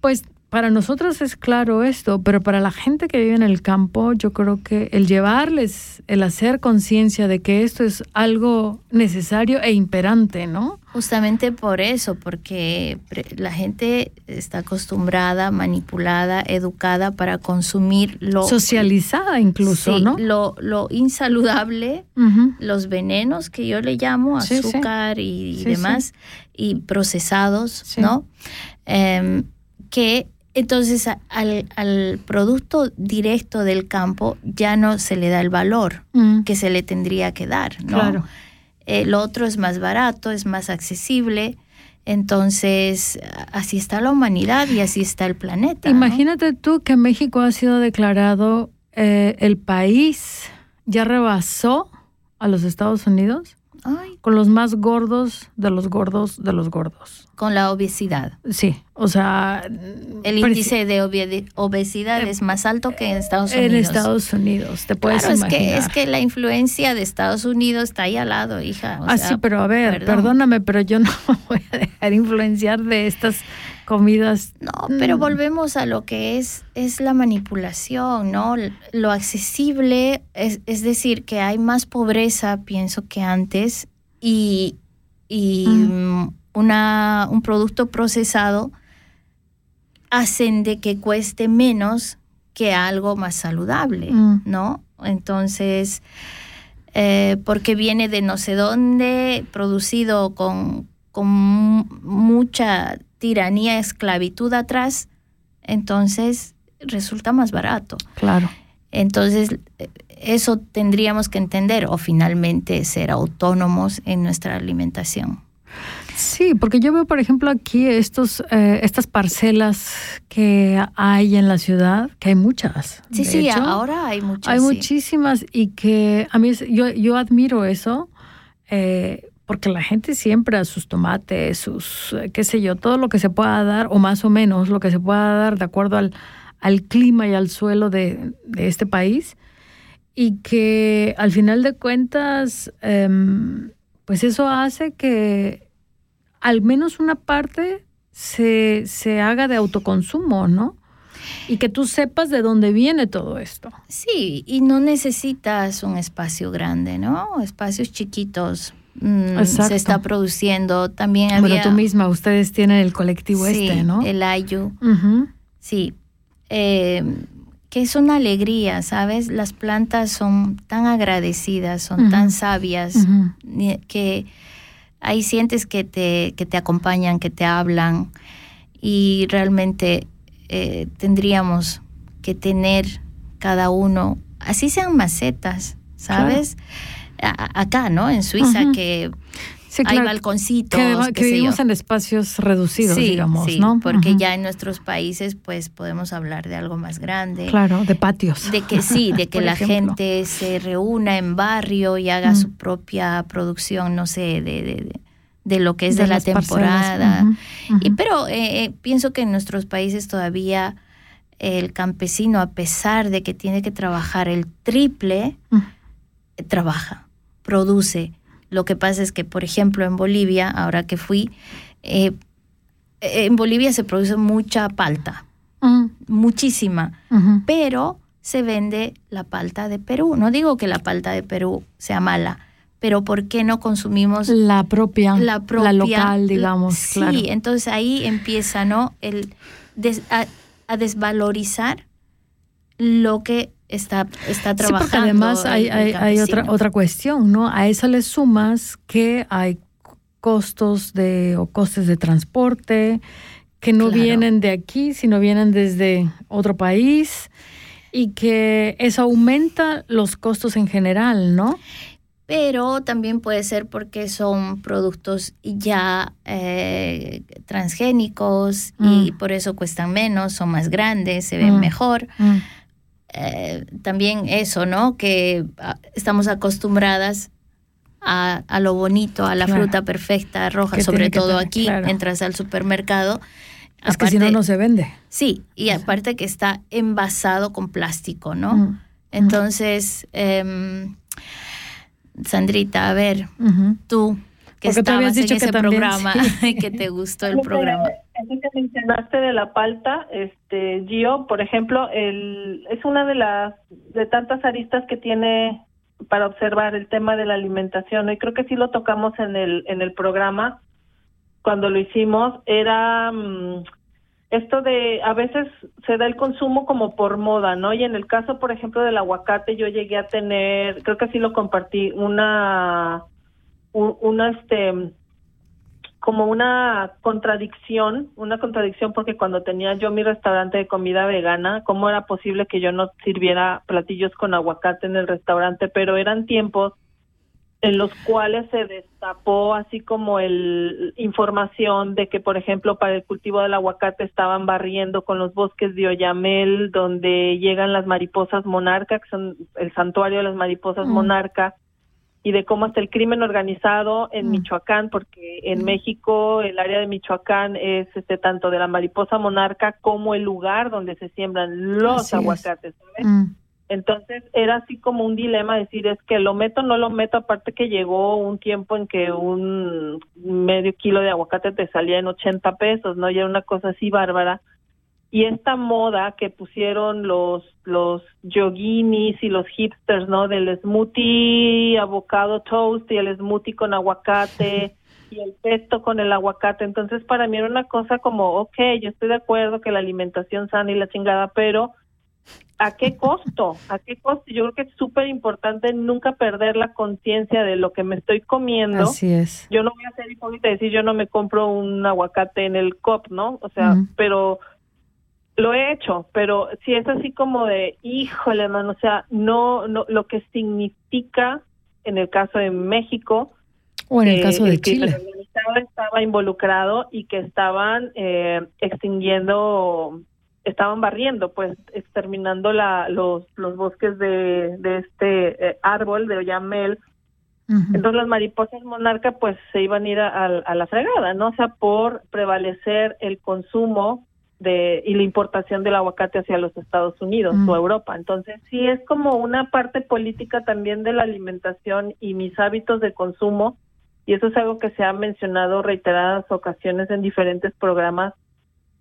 pues para nosotros es claro esto, pero para la gente que vive en el campo, yo creo que el llevarles, el hacer conciencia de que esto es algo necesario e imperante, ¿no? Justamente por eso, porque la gente está acostumbrada, manipulada, educada para consumir lo Socializada incluso, Sí, ¿no? Lo, lo insaludable, los venenos que yo le llamo, Sí, sí. azúcar y, demás, y procesados. ¿no? Em, que entonces al, al producto directo del campo ya no se le da el valor Mm. que se le tendría que dar, ¿no? Claro. Eh, lo otro es más barato, es más accesible. Entonces, así está la humanidad y así está el planeta. ¿no? Imagínate tú que México ha sido declarado eh, el país, ya rebasó a los Estados Unidos Ay, con los más gordos de los gordos de los gordos. con la obesidad. Sí, o sea... El índice de obesidad es más alto que en Estados Unidos. En Estados Unidos, te puedes Claro, es que, imaginar. es que la influencia de Estados Unidos está ahí al lado, hija. o ah, sea, sí, pero a ver, perdón. perdóname, pero yo no me voy a dejar influenciar de estas comidas. No, pero Mm. volvemos a lo que es, es la manipulación, ¿no? Lo accesible, es, es decir, que hay más pobreza, pienso que antes, y, y mm, una, un producto procesado hacen de que cueste menos que algo más saludable, Mm. ¿no? Entonces, eh, porque viene de no sé dónde, producido con, con mu- mucha tiranía, esclavitud atrás, entonces resulta más barato. Claro. Entonces, eso tendríamos que entender o finalmente ser autónomos en nuestra alimentación. Sí, porque yo veo, por ejemplo, aquí estos, eh, estas parcelas que hay en la ciudad, que hay muchas. Sí, sí, hecho. ahora hay muchas. Hay sí. muchísimas y que a mí yo, yo admiro eso eh, porque la gente siembra sus tomates, sus, eh, qué sé yo, todo lo que se pueda dar o más o menos lo que se pueda dar de acuerdo al, al clima y al suelo de, este país y que al final de cuentas, em, pues eso hace que al menos una parte se, se haga de autoconsumo, ¿no? Y que tú sepas de dónde viene todo esto. Sí, y no necesitas un espacio grande, ¿no? Espacios chiquitos. Mm, se está produciendo. También Bueno, había... tú misma, ustedes tienen el colectivo Sí, este, ¿no? El Ayu. Sí. Eh, que es una alegría, ¿sabes? Las plantas son tan agradecidas, son tan sabias, que ahí sientes que te, que te acompañan, que te hablan. Y realmente eh, tendríamos que tener cada uno, así sean macetas, ¿sabes? A- acá, ¿no? En Suiza, que Sí, hay balconcitos, Que, vivimos en espacios reducidos, Sí, digamos, sí, ¿no? Porque ya en nuestros países, pues podemos hablar de algo más grande. Claro, de patios. De que sí, de que la ejemplo. gente se reúna en barrio y haga Mm. su propia producción, no sé, de, de, de- de lo que es De de, la temporada. Y, pero eh, eh, pienso que en nuestros países todavía el campesino, a pesar de que tiene que trabajar el triple, trabaja, produce. Lo que pasa es que, por ejemplo, en Bolivia, ahora que fui, eh, en Bolivia se produce mucha palta, muchísima, pero se vende la palta de Perú. No digo que la palta de Perú sea mala, pero ¿por qué no consumimos La propia, la propia local, digamos, sí, claro. entonces ahí empieza, ¿no? El des- a, a desvalorizar lo que está, está Sí, trabajando. porque además hay, otra, otra cuestión, ¿no? A eso le sumas que hay costos de o costes de transporte que no Claro. vienen de aquí, sino vienen desde otro país y que eso aumenta los costos en general, ¿no? Pero también puede ser porque son productos ya eh, transgénicos y por eso cuestan menos, son más grandes, se ven Mm. mejor. Mm. Eh, también eso, ¿no? Que ah, estamos acostumbradas a, a lo bonito, a la Claro. fruta perfecta, roja, sobre todo tener, aquí, claro. entras al supermercado. Es que si no, no se vende. Sí, y aparte que está envasado con plástico, ¿no? Mm. Entonces, em, Sandrita, a ver, tú que Porque tú habías estabas en dicho que ese también, programa, sí. que te gustó el programa. Eso que mencionaste de la palta, este Gio, por ejemplo, el, es una de las de tantas aristas que tiene para observar el tema de la alimentación. Y creo que sí lo tocamos en el en el programa cuando lo hicimos. Era mm, esto de a veces se da el consumo como por moda, ¿no? Y en el caso, por ejemplo, del aguacate, yo llegué a tener, creo que sí lo compartí, una un- una este como una contradicción, una contradicción porque cuando tenía yo mi restaurante de comida vegana, ¿cómo era posible que yo no sirviera platillos con aguacate en el restaurante? Pero eran tiempos en los cuales se destapó así como el información de que por ejemplo para el cultivo del aguacate estaban barriendo con los bosques de Oyamel donde llegan las mariposas monarca que son el santuario de las mariposas Mm. monarca y de cómo está el crimen organizado en Michoacán, porque en México el área de Michoacán es este tanto de la mariposa monarca como el lugar donde se siembran los Así aguacates, ¿sabes? Mm. Entonces era así como un dilema decir es que lo meto o no lo meto, aparte que llegó un tiempo en que un medio kilo de aguacate te salía en 80 pesos, ¿no? Y era una cosa así bárbara. Y esta moda que pusieron los los yoguinis y los hipsters, ¿no? Del smoothie avocado toast y el smoothie con aguacate y el pesto con el aguacate. Entonces para mí era una cosa como, ok, yo estoy de acuerdo que la alimentación sana y la chingada, pero ¿a qué costo? ¿A qué costo? Yo creo que es súper importante nunca perder la conciencia de lo que me estoy comiendo. Así es. Yo no voy a ser hipócrita y decir yo no me compro un aguacate en el COP, ¿no? O sea, pero lo he hecho, pero si es así como de, híjole, mano, o sea, no, no, lo que significa en el caso de México, O en el que caso de el Chile. estaba involucrado y que estaban eh, extinguiendo, estaban barriendo, pues exterminando la, los, los bosques de, de este eh, árbol de Oyamel. Entonces las mariposas monarca pues se iban a ir a, a- a la fregada, ¿no? O sea, por prevalecer el consumo de y la importación del aguacate hacia los Estados Unidos Mm. o Europa. Entonces sí es como una parte política también de la alimentación y mis hábitos de consumo y eso es algo que se ha mencionado reiteradas ocasiones en diferentes programas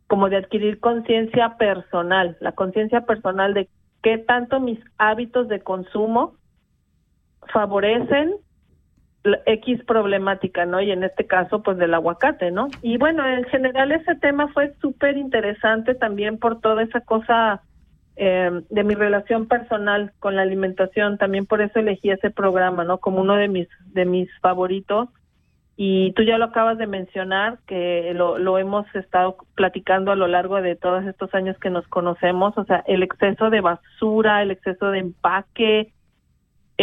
como de adquirir conciencia personal, la conciencia personal de qué tanto mis hábitos de consumo favorecen X problemática, ¿no? Y en este caso, pues del aguacate, ¿no? Y bueno, en general ese tema fue súper interesante también por toda esa cosa eh, de mi relación personal con la alimentación, también por eso elegí ese programa, ¿no? Como uno de mis de mis favoritos. Y tú ya lo acabas de mencionar, que lo, lo hemos estado platicando a lo largo de todos estos años que nos conocemos, o sea, el exceso de basura, el exceso de empaque,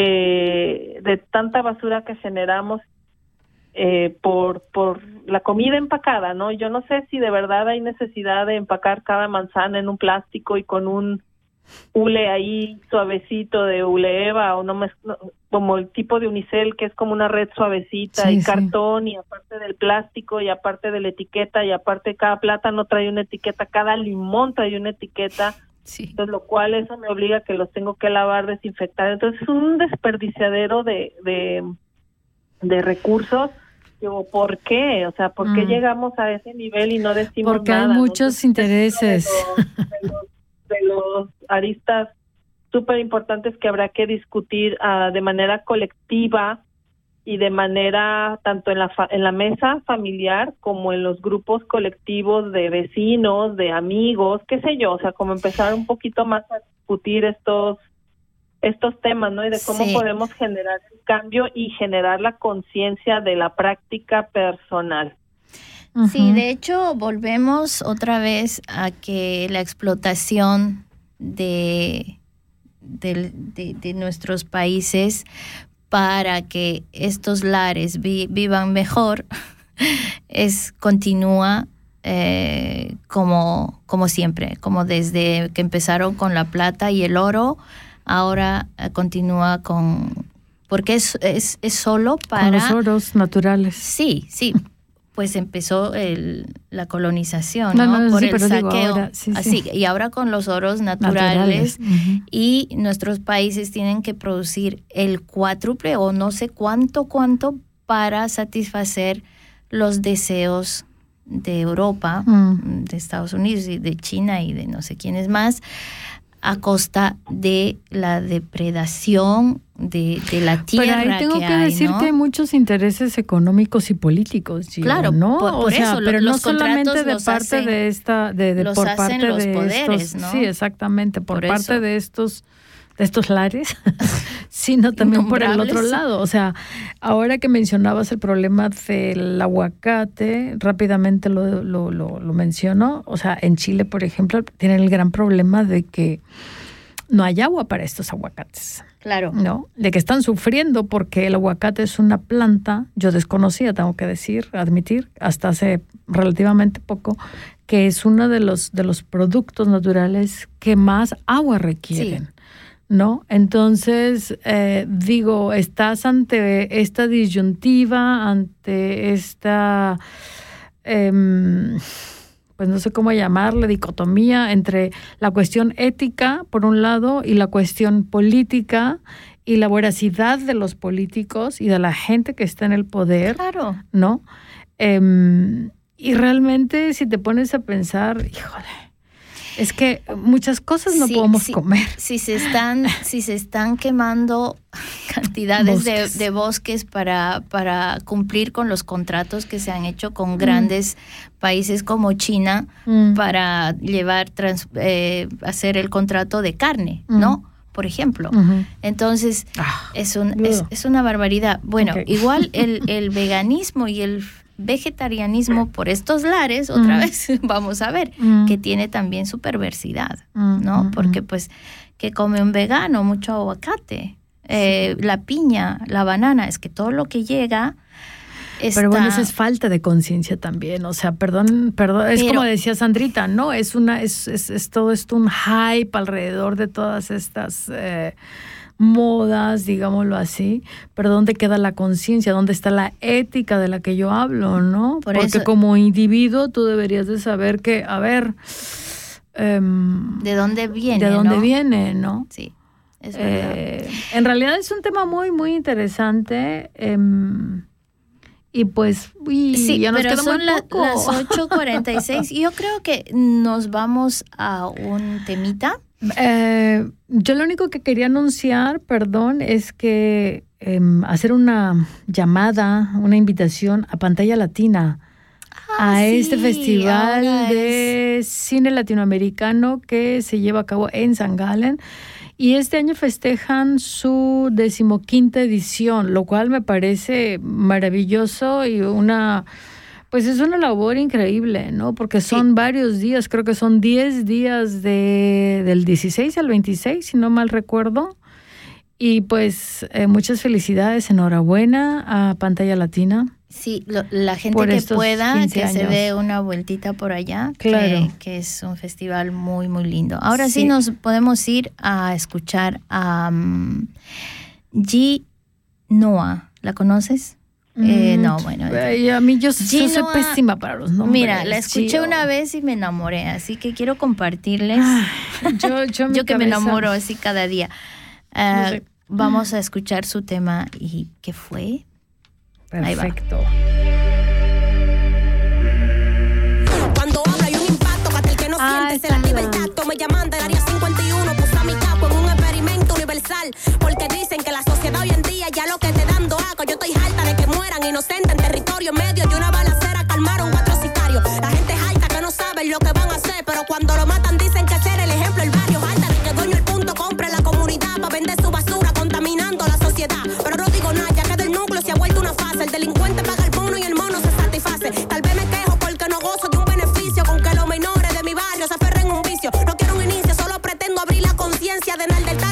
eh, de tanta basura que generamos eh, por, por la comida empacada, ¿no? Yo no sé si de verdad hay necesidad de empacar cada manzana en un plástico y con un hule ahí suavecito de Uleeva o no me no, como el tipo de unicel que es como una red suavecita Sí, y sí. cartón y aparte del plástico y aparte de la etiqueta y aparte cada plátano trae una etiqueta, cada limón trae una etiqueta. Entonces, lo cual eso me obliga a que los tengo que lavar, desinfectar. Entonces, es un desperdiciadero de, de, de recursos. Digo, ¿por qué? O sea, ¿por qué Mm. llegamos a ese nivel y no decimos Porque nada? hay no? muchos intereses. de los aristas súper importantes que habrá que discutir ah, de manera colectiva y de manera tanto en la fa- en la mesa familiar como en los grupos colectivos de vecinos, de amigos, qué sé yo, o sea, como empezar un poquito más a discutir estos estos temas, ¿no? Y de cómo Sí. podemos generar el cambio y generar la conciencia de la práctica personal. Sí, de hecho volvemos otra vez a que la explotación de, del- de, de nuestros países para que estos lares vi- vivan mejor es continúa eh, como, como siempre, como desde que empezaron con la plata y el oro, ahora eh, continúa con... Porque es, es, es solo para... Con los oros naturales. Sí, sí. Pues empezó el, la colonización, No, ¿no? no, Por sí, el saqueo. ahora, sí, sí. Así, y ahora con los oros naturales, y nuestros países tienen que producir el cuádruple o no sé cuánto, cuánto para satisfacer los deseos de Europa, Mm. de Estados Unidos y de China y de no sé quiénes más, a costa de la depredación de, de la tierra. Pero ahí tengo que, hay, decir ¿no? que hay muchos intereses económicos y políticos, Gio, Claro, ¿no? por- o sea, eso, pero no solamente de parte hacen- de esta, de, de- los por hacen parte los de poderes, estos, ¿no? sí, exactamente, por, Por parte eso. de estos de estos lares, sino también por el otro lado. O sea, ahora que mencionabas el problema del aguacate, rápidamente lo, lo, lo, lo menciono. O sea, en Chile, por ejemplo, tienen el gran problema de que no hay agua para estos aguacates. Claro. ¿no? De que están sufriendo porque el aguacate es una planta, yo desconocía, tengo que decir, admitir, hasta hace relativamente poco, que es uno de los, de los productos naturales que más agua requieren. ¿No? Entonces, eh, digo, estás ante esta disyuntiva, ante esta, em, pues no sé cómo llamarle, dicotomía entre la cuestión ética, por un lado, y la cuestión política y la voracidad de los políticos y de la gente que está en el poder. Claro. ¿No? Em, y realmente, si te pones a pensar, híjole, es que muchas cosas no Sí, podemos sí. comer. Si se están, si se están quemando cantidades de- Bosques. De, bosques para, para cumplir con los contratos que se han hecho con grandes países como China Mm. para llevar, trans- eh, hacer el contrato de carne, Mm. ¿no? Por ejemplo. Entonces, es, un, es, es una barbaridad. Bueno, igual el, el veganismo y el vegetarianismo por estos lares, otra Mm. vez vamos a ver, Mm. que tiene también su perversidad, Mm, ¿no? mm, Porque pues, que come un vegano? Mucho aguacate, eh, la piña, la banana, es que todo lo que llega está... Pero bueno, esa es falta de conciencia también. O sea, perdón, perdón. Es como decía Sandrita, ¿no? Es una, es, es, es todo esto un hype alrededor de todas estas eh, modas, digámoslo así. Pero ¿dónde queda la conciencia? ¿Dónde está la ética de la que yo hablo, no? Por Porque eso- como individuo tú deberías de saber que, a ver, em, ¿De dónde viene? ¿De dónde no? viene, no? Sí, es verdad. Eh, en realidad es un tema muy, muy interesante. em, y pues, uy, Sí, ya nos pero queda son muy la- poco. las 8.46 y yo creo que nos vamos a un temita. Eh, yo lo único que quería anunciar, perdón, es que em, hacer una llamada, una invitación a pantalla latina a este festival de cine latinoamericano que se lleva a cabo en San Galen. Y este año festejan su decimoquinta edición, lo cual me parece maravilloso y una, pues es una labor increíble, ¿no? Porque son varios días, creo que son 10 días de, del 16 al 26, si no mal recuerdo. Y pues eh, muchas felicidades, enhorabuena a Pantalla Latina. Sí, lo- la gente que pueda 15 que se dé una vueltita por allá, Claro. que, es un festival muy, muy lindo. Ahora sí, Sí. nos podemos ir a escuchar a mm, G. Noah. ¿La conoces? Eh, Mm, no, bueno. ay, a mí yo, yo soy Ginoa- pésima para los nombres. Mira, la escuché Gio. una vez y me enamoré, así que quiero compartirles. yo, yo, en mi que me enamoro así cada día. Ah, No sé. Vamos a escuchar su tema y ¿qué fue? Perfecto. Cuando habla hay un impacto hasta el que no siente se el tacto. Me llaman del área 51, Porque dicen que la sociedad hoy en día ya lo que te dando asco. Yo estoy harta de que mueran inocentes en territorio medio de una balacera. Calmaron cuatro sicarios. La gente es alta que no saben lo que van a hacer. Pero cuando lo matan dicen que ser el ejemplo el barrio. Alta de que dueño el punto compre la comunidad para vender su basura contaminando la sociedad. Pero no digo nada, ya que del núcleo se ha vuelto una fase. El delincuente paga el bono y el mono se satisface. Tal vez me quejo porque no gozo de un beneficio con que los menores de mi barrio se aferren un vicio. No quiero un inicio, solo pretendo abrir la conciencia de pensando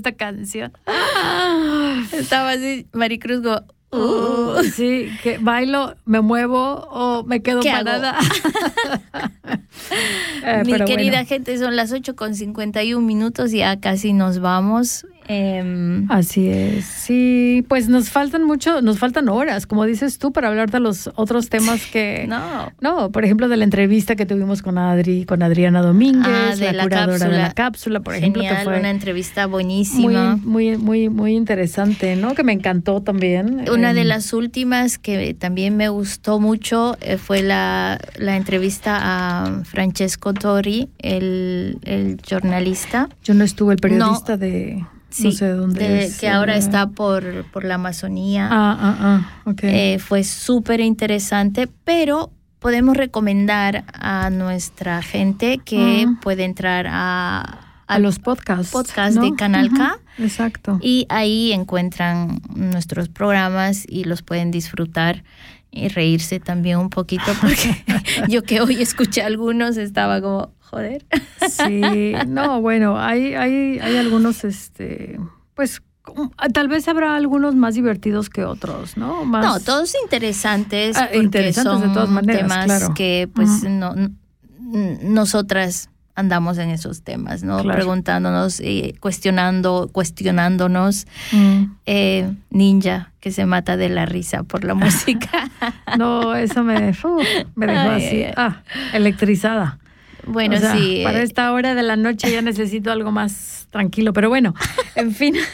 esta canción. Estaba así, Maricruz, go, Uh, sí, que bailo, me muevo o me quedo parada. Eh, Mi pero querida bueno. gente, son las 8 con 51 minutos, ya casi nos vamos. Em, Así es. Sí, pues nos faltan mucho, nos faltan horas, como dices tú, para hablar de los otros temas que. No. No, por ejemplo, de la entrevista que tuvimos con Adri, con Adriana Domínguez, Ah, de la, la curadora de la cápsula, por ejemplo, que fue una entrevista buenísima. muy, muy, muy interesante, ¿no? Que me encantó también. Una de Em, las últimas que también me gustó mucho eh, fue la, la entrevista a Francesco Tori, el, el jornalista. Yo no estuve, el periodista de. Sí, no sé de dónde de- es, que ahora eh, está por, por la Amazonía. Ah, ah, ah, ok. Eh, fue súper interesante, pero podemos recomendar a nuestra gente que Ah. puede entrar a, a los podcasts. podcast ¿no? de Canal K. Exacto. Y ahí encuentran nuestros programas y los pueden disfrutar. Y reírse también un poquito porque yo que hoy escuché a algunos estaba como, joder. Sí, no, bueno, hay, hay, hay algunos, este, pues como- tal vez habrá algunos más divertidos que otros, ¿no? Más, No, todos interesantes, Ah, interesantes son de todas maneras, temas claro. que pues no, nosotras andamos en esos temas, ¿no? Claro. Preguntándonos, eh, cuestionando, cuestionándonos. Mm. Eh, ninja que se mata de la risa por la música. No, eso me, uf, me dejó Ay, así, ay, ah, electrizada. Bueno, O sea, sí. Para eh, esta hora de la noche ya necesito algo más tranquilo, pero bueno, en fin.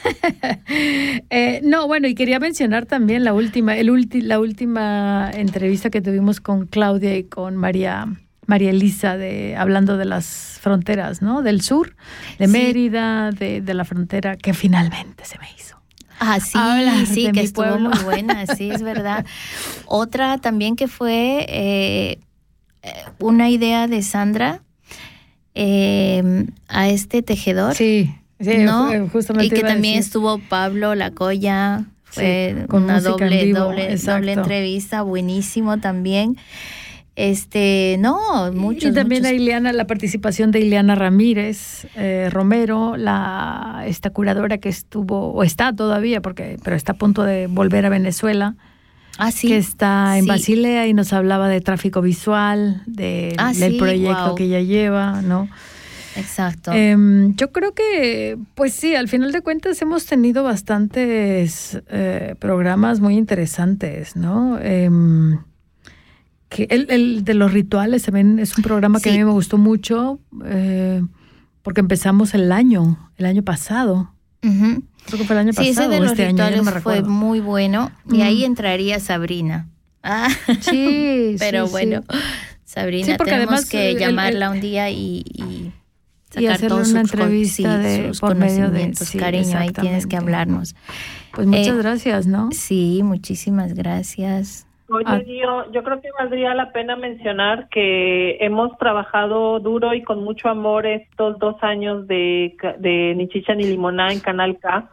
Eh, no, bueno, y quería mencionar también la última, el ulti- la última entrevista que tuvimos con Claudia y con María. María Elisa, de, hablando de las fronteras, ¿no? Del sur, de Sí. Mérida, de, de la frontera, que finalmente se me hizo. Ah, sí, hablar sí, que estuvo pueblo. muy buena, sí, es verdad. Otra también que fue eh, eh, una idea de Sandra eh, a este tejedor. Sí, sí, ¿no? ju- justamente Y que también estuvo Pablo Lacoya. Fue Sí, con una en doble, vivo, doble, doble entrevista, buenísimo también. Este, no, muchos. y también muchos. a Ileana, la participación de Ileana Ramírez eh, Romero, la esta curadora que estuvo, o está todavía, porque, pero está a punto de volver a Venezuela. Ah, sí. Que está en Sí. Basilea y nos hablaba de tráfico visual, de, Ah, del sí, proyecto que ella lleva, ¿no? Exacto. Em, yo creo que, pues sí, al final de cuentas hemos tenido bastantes eh, programas muy interesantes, ¿no? Que el, el de los rituales también es un programa que Sí. a mí me gustó mucho eh, porque empezamos el año, el año pasado. Ujú. Creo que fue el año Sí, ese pasado de o los este año, ya no rituales fue muy bueno. Y ahí entraría Sabrina. Ah, Sí, pero sí, bueno, sí. Sabrina, Sí, porque tenemos además, que el- llamarla un día y, y Y sacar hacerle todos una sus, entrevista sí, de- sus por medio de- conocimientos. sí, Cariño, ahí tienes que hablarnos. Pues muchas Eh, gracias, ¿no? Sí, muchísimas gracias. Oye, Ah. Yo creo que valdría la pena mencionar que hemos trabajado duro y con mucho amor estos dos años de, de Ni Chicha ni Limoná en Canal K,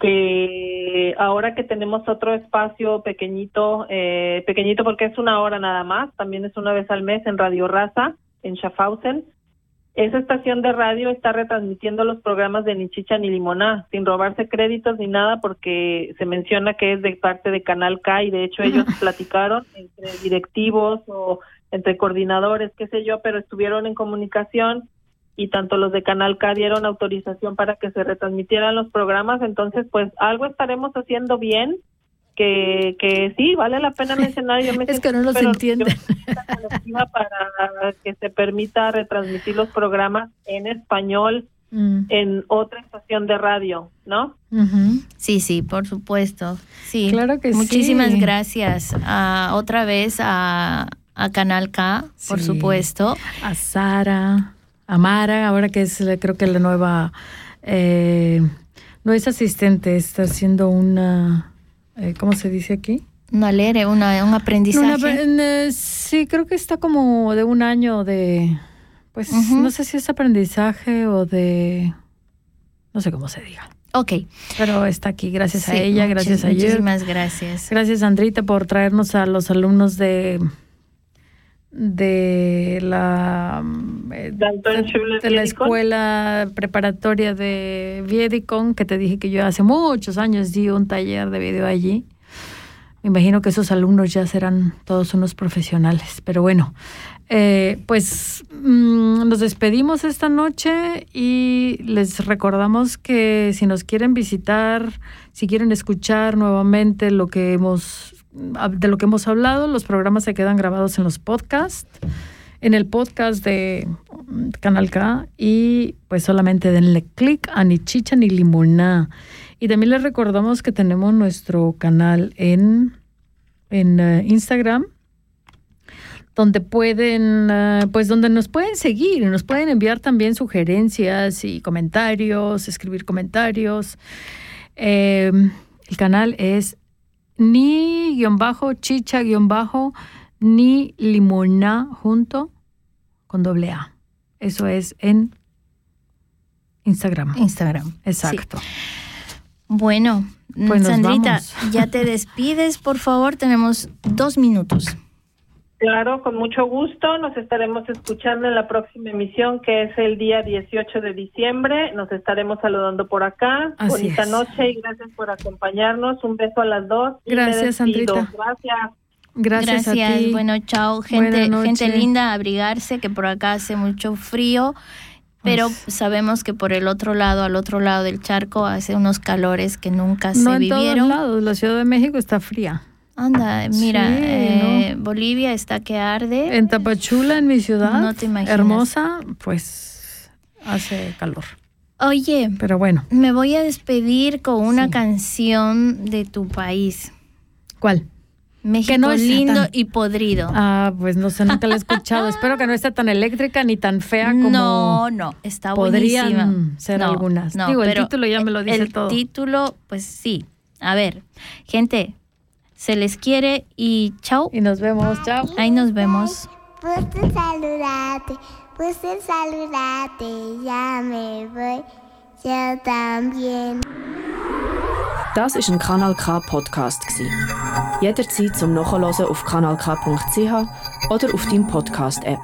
que ahora que tenemos otro espacio pequeñito, eh, pequeñito porque es una hora nada más, también es una vez al mes en Radio Raza, en Schaffhausen, esa estación de radio está retransmitiendo los programas de Ni Chicha ni Limoná, sin robarse créditos ni nada, porque se menciona que es de parte de Canal K y de hecho ellos platicaron entre directivos o entre coordinadores, qué sé yo, pero estuvieron en comunicación y tanto los de Canal K dieron autorización para que se retransmitieran los programas, entonces pues algo estaremos haciendo bien, que, que sí, vale la pena mencionar. Yo me Es que no súper entienden. para que se permita retransmitir los programas en español Mm. en otra estación de radio, ¿no? Sí, sí, por supuesto. Sí. Claro que sí. Muchísimas gracias. Otra vez a, a Canal K, por Sí. supuesto. a Sara, a Mara, ahora que es creo que la nueva, eh, no es asistente, está haciendo una, eh, ¿cómo se dice aquí? Una lere, una, un aprendizaje. una- eh, sí, creo que está como de un año de, pues no sé si es aprendizaje o de, no sé cómo se diga. ok. Pero está aquí, gracias a ella, muchas- gracias a ella. Muchísimas gracias. Gracias, Andrita, por traernos a los alumnos de de la eh, de la escuela preparatoria de Viedicon, que te dije que yo hace muchos años di un taller de video allí. Me imagino que esos alumnos ya serán todos unos profesionales, pero bueno, eh, pues mm, nos despedimos esta noche y les recordamos que si nos quieren visitar, si quieren escuchar nuevamente lo que hemos de lo que hemos hablado, los programas se quedan grabados en los podcasts, en el podcast de mm, Canal K y pues solamente denle clic a ni chicha ni limoná. Y también les recordamos que tenemos nuestro canal en, en eh, Instagram, donde pueden, eh, pues donde nos pueden seguir nos pueden enviar también sugerencias y comentarios, escribir comentarios. Eh, el canal es ni guion bajo, chicha guion bajo, ni limoná junto con doble A. Eso es en Instagram. Instagram. Exacto. Bueno, Pues Sandrita, ya te despides, por favor, tenemos dos minutos. Claro, con mucho gusto. Nos estaremos escuchando en la próxima emisión, que es el día 18 de diciembre. Nos estaremos saludando por acá. Así Bonita es. noche y gracias por acompañarnos. Un beso a las dos. y Gracias. Sandrita. Gracias. Gracias, a ti. Bueno, chao, gente, gente linda, abrigarse, que por acá hace mucho frío, pero sabemos que por el otro lado, al otro lado del charco, hace unos calores que nunca no se en todos vivieron. lados. La Ciudad de México está fría. Anda, mira, Sí, eh, Bolivia está que arde. En Tapachula, en mi ciudad, No te imaginas. hermosa, pues hace calor. Oye, Pero bueno, me voy a despedir con una canción de tu país. ¿cuál? México no sea lindo tan- y podrido. Ah, pues no sé, nunca la he escuchado. Espero que no esté tan eléctrica ni tan fea como no, no, está podrían buenísima. ser No, algunas. no, Digo, el título ya me lo dice el todo. título, pues sí. A ver, gente, se les quiere y chao. Y nos vemos, chao. Ahí nos vemos. Gusto saludarte, gusto saludarte, ya me voy, yo también. Das ist ein Kanal K Podcast. Jederzeit zum Nachhören auf kanalk.ch oder auf deinem Podcast App.